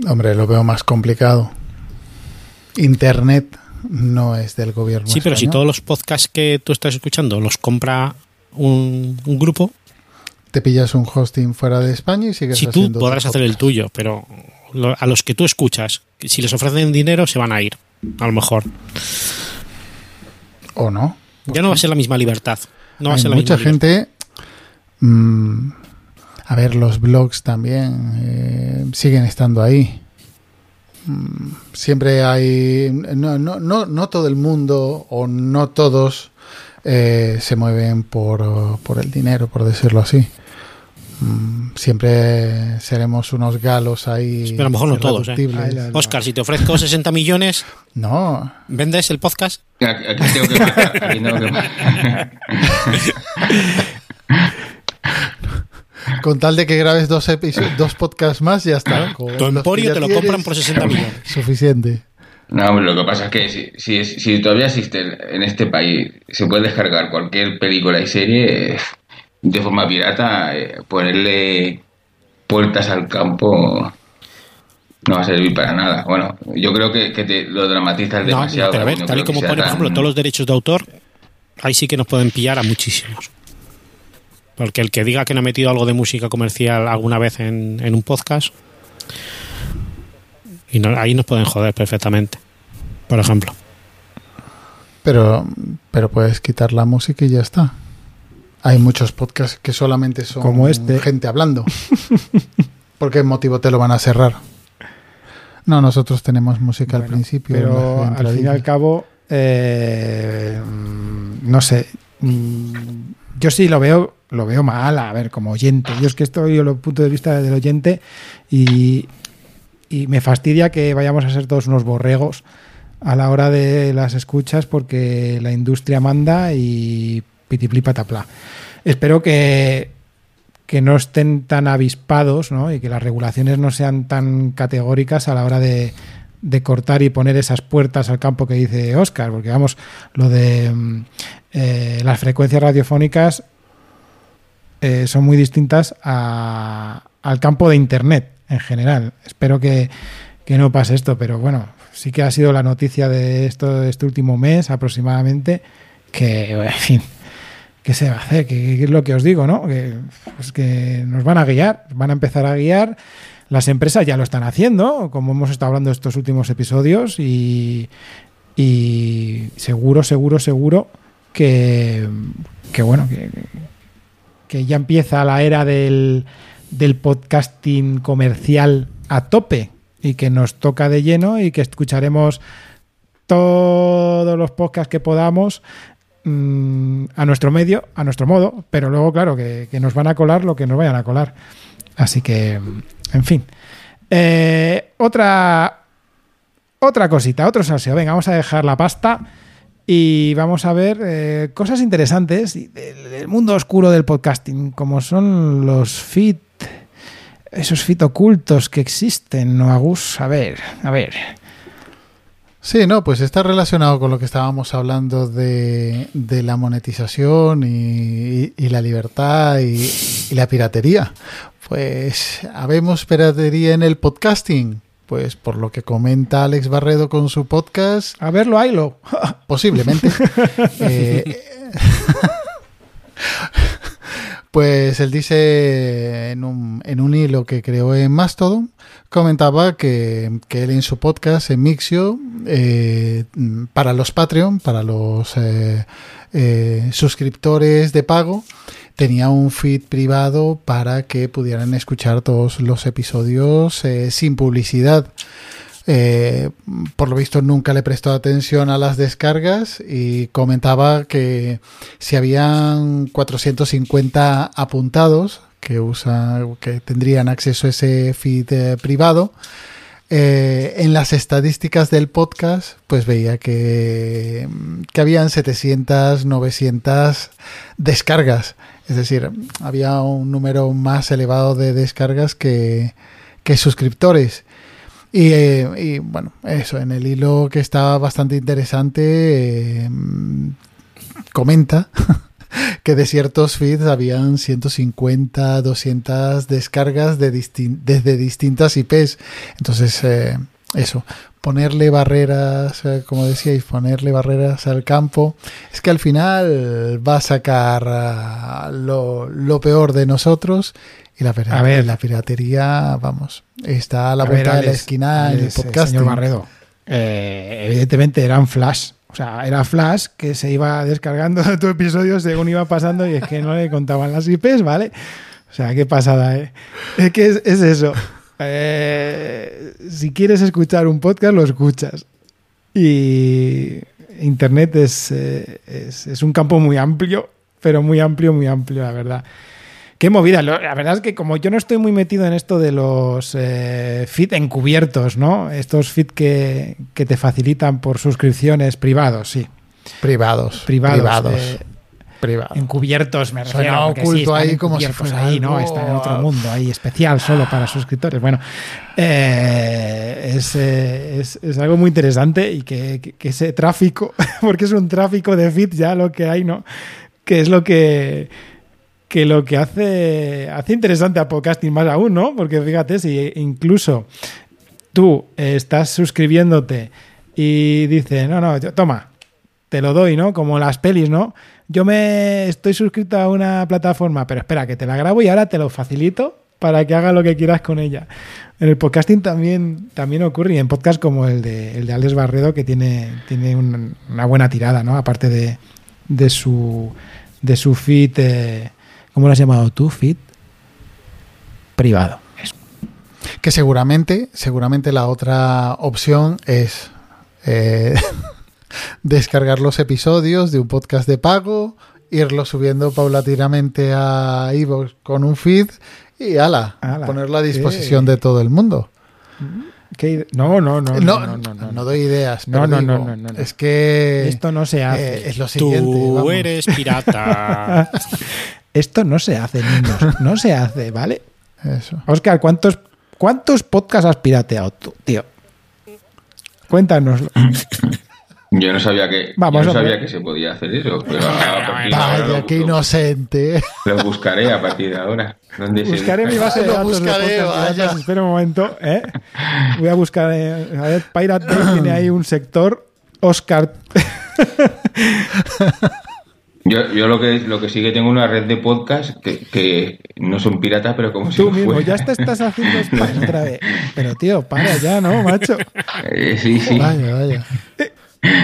Hombre, lo veo más complicado. Internet no es del gobierno. Sí, pero si todos los podcasts que tú estás escuchando los compra un, un grupo, Te pillas un hosting fuera de España y sigues si tú podrás hacer el tuyo, pero lo- a los que tú escuchas, si les ofrecen dinero, se van a ir. A lo mejor. ¿O no? Ya no va a ser la misma libertad. No va a Hay ser la mucha misma gente... mm, a ver, los blogs también eh, siguen estando ahí. Mm, siempre hay... No, no, no, no todo el mundo o no todos eh, se mueven por, por el dinero, por decirlo así. Mm, siempre seremos unos galos ahí. Pero a lo mejor no todos, ¿eh? Oscar, si te ofrezco 60 millones, No, ¿vendes el podcast? Aquí tengo que. Aquí tengo que. con tal de que grabes dos, dos podcasts más, ya está. Con Tu emporio te lo tienes, compran por 60 millones. Suficiente. No, hombre, lo que pasa es que si, si, es- si todavía existe en este país, se puede descargar cualquier película y serie eh, de forma pirata, eh, ponerle puertas al campo no va a servir para nada. Bueno, yo creo que, que te lo dramatizas No, demasiado. pero a ver, no tal y como pone, por ejemplo, todos los derechos de autor, ahí sí que nos pueden pillar a muchísimos. Porque el que diga que no ha metido algo de música comercial alguna vez en, en un podcast, y no- ahí nos pueden joder perfectamente. Por ejemplo. Pero, pero puedes quitar la música y ya está. Hay muchos podcasts que solamente son Como este. gente hablando. ¿Por qué motivo te lo van a cerrar? No, nosotros tenemos música al principio. Pero al fin y al cabo, eh, no sé. mm, Yo sí lo veo, lo veo mal, a ver, como oyente. Yo es que estoy en el punto de vista del oyente y, y me fastidia que vayamos a ser todos unos borregos a la hora de las escuchas porque la industria manda y pitipli patapla. Espero que, que no estén tan avispados ¿no? y que las regulaciones no sean tan categóricas a la hora de, de cortar y poner esas puertas al campo que dice Oscar, porque vamos, lo de mm, eh, las frecuencias radiofónicas eh, son muy distintas al campo de Internet en general. Espero que, que no pase esto, pero bueno, sí que ha sido la noticia de esto de este último mes aproximadamente, que, en fin, ¿qué se va a hacer? ¿Qué, qué es lo que os digo, no? Que, pues que nos van a guiar, van a empezar a guiar. Las empresas ya lo están haciendo, como hemos estado hablando estos últimos episodios, y, y seguro, seguro, seguro que, que bueno, que, que ya empieza la era del, del podcasting comercial a tope y que nos toca de lleno y que escucharemos todos los podcasts que podamos mm, a nuestro medio, a nuestro modo, pero luego, claro, que, nos van a colar lo que nos vayan a colar. Así que, en fin. Eh, otra, otra cosita, otro salseo. Venga, vamos a dejar la pasta y vamos a ver eh, cosas interesantes del, mundo oscuro del podcasting, como son los feed, esos feed ocultos que existen, ¿no, Agus? A ver, a ver. Sí, no, pues está relacionado con lo que estábamos hablando de, de la monetización y, y la libertad y, y la piratería. Pues habemos piratería en el podcasting. Pues por lo que comenta Alex Barredo con su podcast, A verlo, haylo. posiblemente. eh, pues él dice en un, en un hilo que creó en Mastodon, comentaba que, que él en su podcast, en Mixio, eh, para los Patreon, para los eh, eh, suscriptores de pago, tenía un feed privado para que pudieran escuchar todos los episodios eh, sin publicidad. Eh, por lo visto nunca le prestó atención a las descargas y comentaba que si habían 450 apuntados que que tendrían acceso a ese feed eh, privado eh, en las estadísticas del podcast pues veía que, que habían 700 900 descargas. Es decir había un número más elevado de descargas que, que suscriptores. Y, eh, bueno, eso, en el hilo que está bastante interesante, eh, comenta que de ciertos feeds habían 150, 200 descargas de distin desde distintas IPs. Entonces, eh, eso, ponerle barreras, eh, como decíais, ponerle barreras al campo, es que al final va a sacar uh, lo, lo peor de nosotros y la, A ver. la piratería, vamos, está a la A vuelta ver, de la Alex, esquina en el eh, podcast. Señor Barredo, eh, evidentemente eran flash. O sea, era flash que se iba descargando tu episodio según iba pasando y es que no le contaban las IPs, ¿vale? O sea, qué pasada, ¿eh? Es que es, es eso. Eh, si quieres escuchar un podcast, lo escuchas. Y Internet es, eh, es, es un campo muy amplio, pero muy amplio, muy amplio, la verdad. Qué movida. La verdad es que como yo no estoy muy metido en esto de los eh, feed encubiertos, ¿no? Estos feed que, que te facilitan por suscripciones privados, sí. Privados. Privados. Privados. eh, privados. encubiertos, me Suena refiero. porque oculto están ahí como si fuera ahí, ¿no? Está en otro mundo, ahí especial solo para suscriptores. Bueno, eh, es, eh, es- es algo muy interesante y que, que- que ese tráfico, porque es un tráfico de feed ya lo que hay, ¿no? Que es lo que que lo que hace hace interesante a podcasting más aún, ¿no? Porque fíjate, si incluso tú eh, estás suscribiéndote y dice, no, no, yo- toma, te lo doy, ¿no? Como las pelis, ¿no? Yo me estoy suscrito a una plataforma, pero espera, que te la grabo y ahora te lo facilito para que haga lo que quieras con ella. En el podcasting también, también ocurre, y en podcast como el de, el de Alex Barredo, que tiene, tiene un- una buena tirada, ¿no? Aparte de, de su de su feed, eh, ¿cómo lo has llamado tú? Feed privado. Que seguramente, seguramente la otra opción es eh, descargar los episodios de un podcast de pago, irlo subiendo paulatinamente a iVoox con un feed y ala, Ala, ponerlo a disposición de todo el mundo. ¿Qué ide- No, no, no, No, no, no, no, no doy ideas. No, no, no, digo, no, no, no. Es que Esto no se hace. eh, es lo siguiente. Tú vamos. eres pirata. Esto no se hace, niños. No se hace, ¿vale? Eso. Oscar, ¿cuántos, ¿cuántos podcasts has pirateado tú, tío? Cuéntanoslo. Yo no sabía que, Vamos, yo no sabía que se podía hacer eso, pero a Vaya, qué lo- inocente. lo buscaré a partir de ahora. ¿Dónde se Buscaré mi base de datos buscaré, de podcast. Espera un momento, ¿eh? Voy a buscar. eh, a ver, Pirate Bay tiene ahí un sector. Oscar. Yo, yo lo que lo que sí que tengo una red de podcast que, que no son piratas, pero como si Tú mismo, ya te estás haciendo spam otra vez. Pero tío, para ya, ¿no, macho? Eh, sí, sí. Vaya, vaya.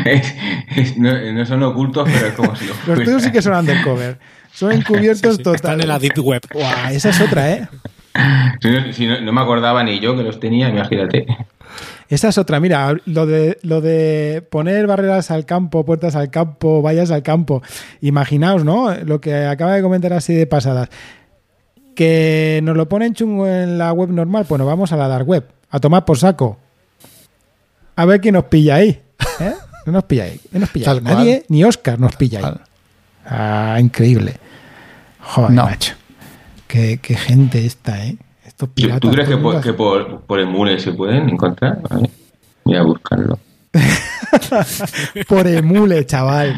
Es- es- no, no son ocultos, pero es como si lo Los tuyos sí que son undercover. Son encubiertos Sí, sí, total. Están en la Deep Web. Buah, esa es otra, ¿eh? Si no, si no- no me acordaba ni yo que los tenía, imagínate. Esa es otra. Mira, lo de, lo de poner barreras al campo, puertas al campo, vallas al campo. Imaginaos, ¿no? Lo que acaba de comentar así de pasadas. Que nos lo ponen chungo en la web normal. Bueno, vamos a la dark web. A tomar por saco. A ver quién nos pilla ahí. ¿eh? No nos pilla ahí. No nos pilla ahí. Nadie, ni Oscar nos pilla ahí. Ah, increíble. Joder, No. macho. Qué, qué gente esta, ¿eh? Estos ¿Tú, piratas. tú crees que por, que por, por emule se pueden encontrar? A ver, Voy a buscarlo. Por emule, chaval.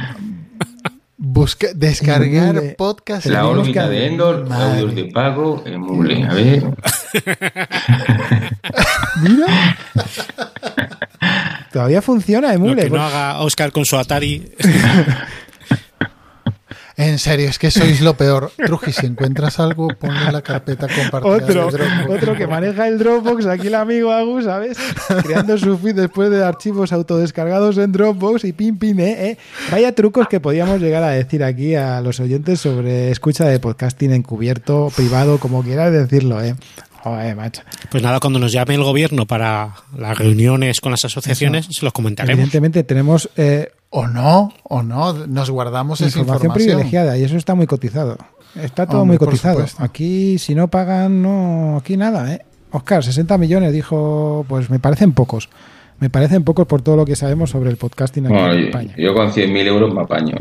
Busca, descargar Emule. podcast. La órbita de Endor, Madre. audios de pago, emule. A ver. Mira. Todavía funciona Lo Emule. que no pues- haga Oscar con su Atari. En serio, es que sois lo peor. Truji, si encuentras algo, ponlo en la carpeta compartida. Otro, de Dropbox. otro que maneja el Dropbox, aquí el amigo Agus, ¿sabes? Creando su feed después de archivos autodescargados en Dropbox y pim, pim, eh, eh. Vaya trucos que podíamos llegar a decir aquí a los oyentes sobre escucha de podcasting encubierto, privado, como quieras decirlo, ¿eh? Joder, macho. Pues nada, cuando nos llame el gobierno para las reuniones con las asociaciones, se los comentaremos. Evidentemente tenemos eh, O no, o no, nos guardamos esa información, información. privilegiada y eso está muy cotizado. Está todo Hombre, muy cotizado. Aquí, si no pagan, no, aquí nada, ¿eh? Oscar, 60 millones, dijo, pues me parecen pocos. Me parecen pocos por todo lo que sabemos sobre el podcasting aquí Bueno, en yo, España. yo con 100.000 euros me apaño.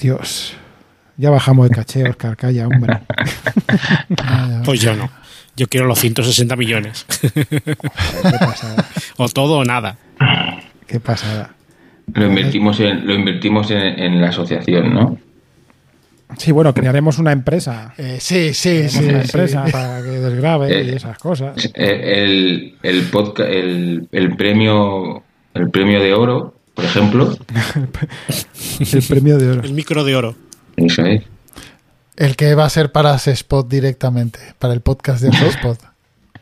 Dios. Ya bajamos el caché, Oscar, calla, hombre. Pues yo no. Yo quiero los 160 millones. Qué pasada. o todo o nada. Qué pasada. Lo invertimos en, lo invertimos en, en la asociación, ¿no? Sí, bueno, crearemos una empresa. Eh, sí, sí, sí. una sí. empresa para que desgrabe y Eh, esas cosas. Eh, El, el, podca- el, el premio el premio de oro, por ejemplo, El premio de oro. El micro de oro. eso es. El que va a ser para Spot directamente, para el podcast de Spot.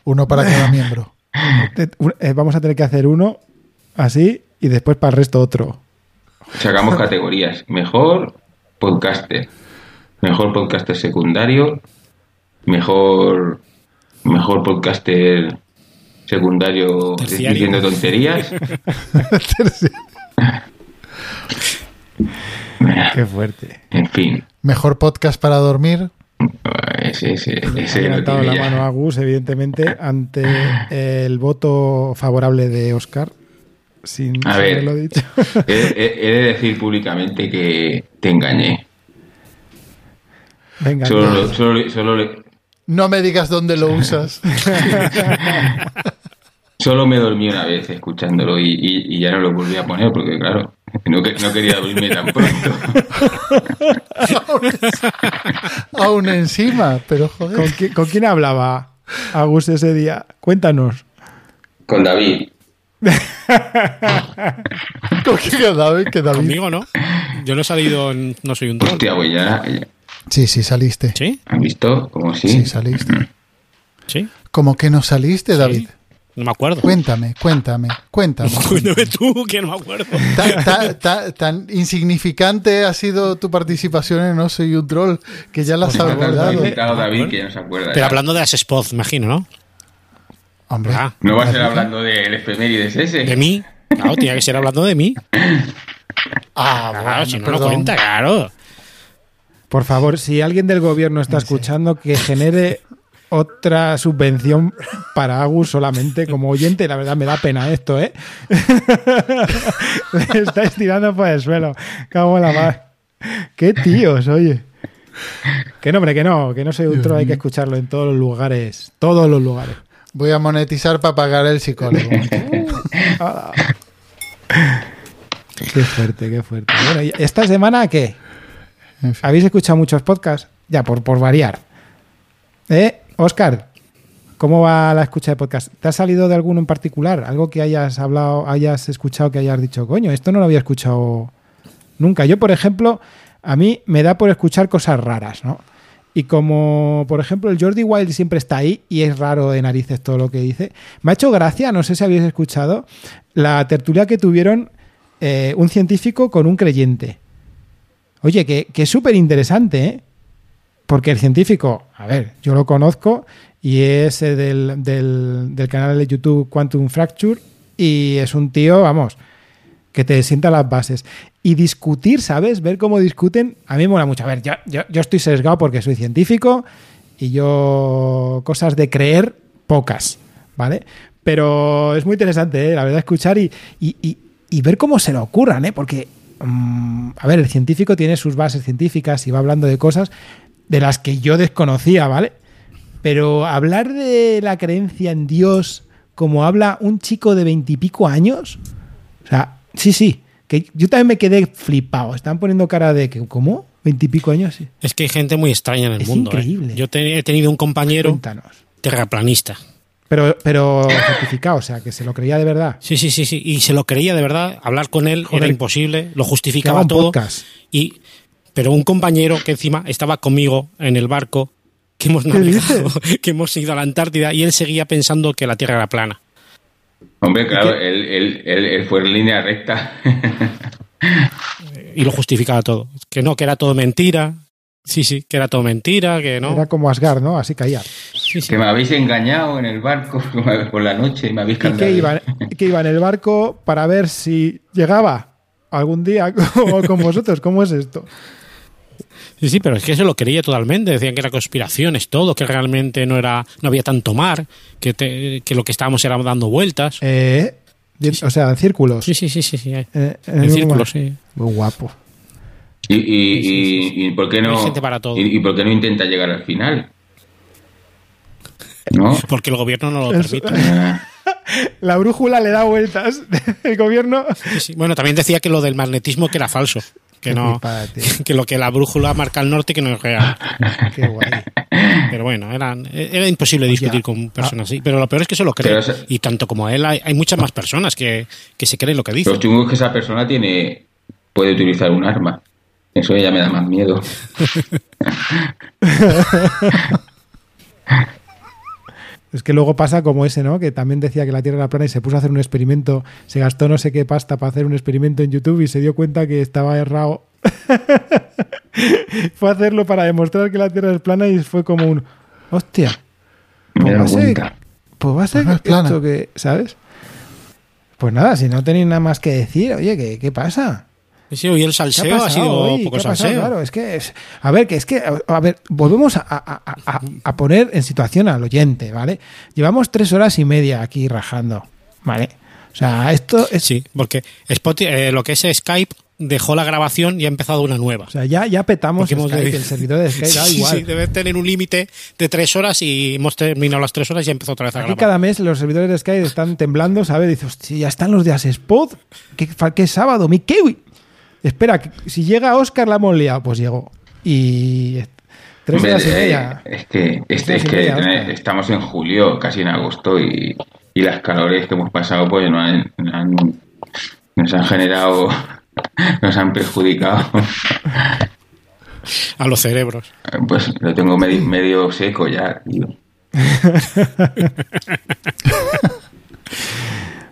Uno para cada miembro. Vamos a tener que hacer uno así y después para el resto otro. Sacamos categorías. Mejor podcaster. Mejor podcaster secundario. Mejor mejor podcaster secundario Terciario. diciendo tonterías. Qué fuerte. En fin. Mejor podcast para dormir. Ese, ese, Ha ese lo levantado la ya. mano a Gus, evidentemente, ante el voto favorable de Oscar. Sin A ver. haberlo dicho. He, he- he de decir públicamente que te engañé. Venga, Solo, solo, le- solo, le- No me digas dónde lo usas. solo me dormí una vez escuchándolo y, y- y ya no lo volví a poner porque, claro, no, que- no quería dormirme tan pronto. Aún encima, pero joder. ¿Con, qui- con quién hablaba Agus ese día? Cuéntanos. Con David. ¿Con qué David? Que David. Conmigo no. Yo no he salido en No soy un troll. Hostia, pues ya, ya- Sí, sí, saliste. ¿Sí? ¿Han visto? Como si. Sí, saliste. ¿Sí? ¿Cómo que no saliste, David? No me acuerdo. Cuéntame, cuéntame, cuéntame. Cuéntame tú, que no me acuerdo. Ta- ta- ta- tan insignificante ha sido tu participación en No Soy un Troll que ya la has tan olvidado. David que ya no se acuerda. Pero ya. hablando de las spots, imagino, ¿no? Hombre, Ah, No va a ser hablando del efemérides ese. de mí. Claro, tenía que ser hablando de mí. ah, Claro, bueno, si no lo cuenta, claro. Por favor, si alguien del gobierno está escuchando, que genere otra subvención para Agus solamente como oyente. La verdad me da pena esto, ¿eh? Me estáis tirando por el suelo. Cago en la mar. Qué tíos, oye. Que no, hombre, que no, que no soy un troll, hay que escucharlo en todos los lugares. Todos los lugares. Voy a monetizar para pagar el psicólogo. Ah. Qué fuerte, qué fuerte. Bueno, ¿y esta semana qué? ¿Habéis escuchado muchos podcasts? Ya, por, por variar. ¿Eh? Oscar, ¿cómo va la escucha de podcast? ¿Te ha salido de alguno en particular? Algo que hayas hablado, hayas escuchado, que hayas dicho, coño, esto no lo había escuchado nunca. Yo, por ejemplo, a mí me da por escuchar cosas raras, ¿no? Y como, por ejemplo, el Jordi Wild siempre está ahí y es raro de narices todo lo que dice, me ha hecho gracia, no sé si habéis escuchado, la tertulia que tuvieron eh, un científico con un creyente. Oye, que, que es súper interesante, ¿eh? Porque el científico, a ver, yo lo conozco y es eh, del, del, del canal de YouTube Quantum Fracture y es un tío, vamos, que te sienta las bases. Y discutir, ¿sabes? Ver cómo discuten, a mí me mola mucho. A ver, yo, yo, estoy sesgado porque soy científico y yo cosas de creer, pocas, ¿vale? Pero es muy interesante, ¿eh? la verdad, escuchar y, y, y, y ver cómo se lo ocurran, ¿eh? Porque, mm, a ver, el científico tiene sus bases científicas y va hablando de cosas de las que yo desconocía, ¿vale? Pero hablar de la creencia en Dios como habla un chico de veintipico años, o sea, sí, sí, que yo también me quedé flipado. Están poniendo cara de que, ¿cómo? ¿Veintipico años? Sí. Es que hay gente muy extraña en el Es mundo. ¿eh? increíble. Yo te- he tenido un compañero Cuéntanos. terraplanista. Pero, pero certificado, o sea, que se lo creía de verdad. Sí, sí, sí, sí. Y se lo creía de verdad. Hablar con él Joder. era imposible. Lo justificaba un todo. podcast. Y, pero un compañero que encima estaba conmigo en el barco que hemos navegado, que hemos ido a la Antártida y él seguía pensando que la Tierra era plana. Hombre, claro, él, él, él, él fue en línea recta. Y lo justificaba todo. Que no, que era todo mentira. Sí, sí, que era todo mentira, que no. Era como Asgard, ¿no? Así caía. Sí, sí. que me habéis engañado en el barco por la noche y me habéis Y que cambiado. iba, que iba en el barco para ver si llegaba algún día como con vosotros. ¿Cómo es esto? Sí, sí, pero es que se lo creía totalmente. Decían que era conspiraciones, todo, que realmente no era, no había tanto mar, que, te- que lo que estábamos era dando vueltas. Eh, o sea, en círculos. Sí, sí, sí, sí, sí. Eh, En el círculos, sí. Muy guapo. ¿Y, y, y, y por qué no, Hay gente para todo. y, por qué no intenta llegar al final? ¿No? Porque el gobierno no lo Eso. permite. La brújula le da vueltas. El gobierno. Sí, sí. Bueno, también decía que lo del magnetismo que era falso. Que Qué no, que lo que la brújula marca al norte que no es real. Qué guay. Pero bueno, era, era imposible discutir con personas así. Pero lo peor es que se lo cree. Y tanto como él, hay, hay muchas más personas que, que se creen lo que dice. Lo chungo es que esa persona tiene puede utilizar un arma. Eso ya me da más miedo. Es que luego pasa como ese, ¿no? Que también decía que la Tierra era plana y se puso a hacer un experimento, se gastó no sé qué pasta para hacer un experimento en YouTube y se dio cuenta que estaba errado. fue a hacerlo para demostrar que la Tierra es plana y fue como un, hostia, Me pues he va a ser, pues va a ser plana. esto que, ¿sabes? Pues nada, si no tenéis nada más que decir, oye, ¿qué, qué pasa? Sí, hoy el ¿Qué salseo ha, sido hoy? poco salseo. Claro, es que es, a ver, que es que a, ver, volvemos a, poner en situación al oyente, ¿vale? Llevamos tres horas y media aquí rajando, ¿vale? O sea, esto es, Sí, porque Spotify, eh, lo que es Skype dejó la grabación y ha empezado una nueva. o sea, ya, ya petamos Skype, de- el servidor de Skype, da igual. sí, debe tener un límite de tres horas y hemos terminado las tres horas y empezó otra vez a Aquí grabar. cada mes los servidores de Skype están temblando, ¿sabes? Dices, hostia, ya están los de Asespod. ¿Qué, qué sábado? ¡Mi kiwi! Espera, que si llega Oscar la hemos liado. Pues llegó. Y tres Hombre, horas y eh, media. Es que, Tres es que media, eh, estamos en julio, casi en agosto, y, y las calores que hemos pasado pues no han, han- nos han generado, nos han perjudicado. A los cerebros. Pues lo tengo medio, medio seco ya, tío.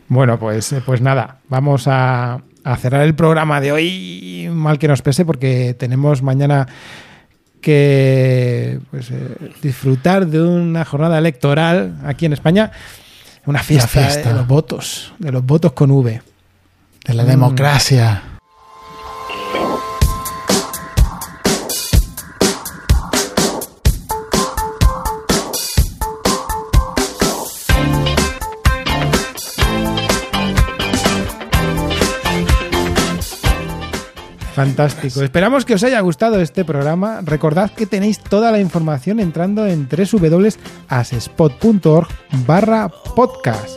Bueno, pues, eh, pues nada, vamos a, a cerrar el programa de hoy, mal que nos pese, porque tenemos mañana que pues, eh, disfrutar de una jornada electoral aquí en España, una fiesta, fiesta. de los votos, de los votos con V. De la Mm. democracia. Fantástico. Esperamos que os haya gustado este programa. Recordad que tenéis toda la información entrando en www.asespot.org barra podcast.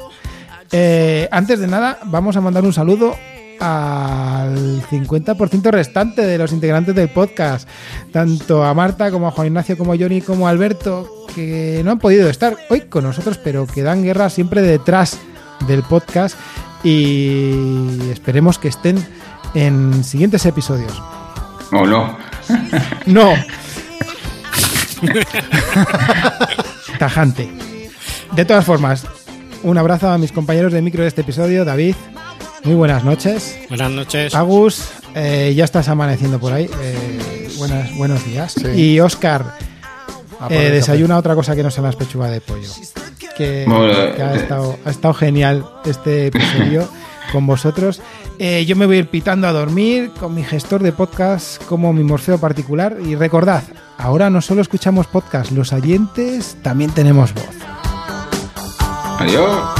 Eh, antes de nada, vamos a mandar un saludo al 50% restante de los integrantes del podcast, tanto a Marta como a Juan Ignacio, como a Johnny, como a Alberto, que no han podido estar hoy con nosotros, pero que dan guerra siempre detrás del podcast y esperemos que estén en siguientes episodios. ¿O no? No. Tajante. De todas formas, un abrazo a mis compañeros de micro de este episodio, David. Muy buenas noches. Buenas noches. Agus, eh, ya estás amaneciendo por ahí. eh, buenas, buenos días. Sí. Y Oscar, eh, desayuna otra cosa que no sea las pechuga de pollo. Que, Bueno, que ha, estado, ha estado genial este episodio con vosotros. Eh, yo me voy a ir pitando a dormir con mi gestor de podcast como mi morfeo particular. Y recordad, ahora no solo escuchamos podcast, los oyentes también tenemos voz. Adiós.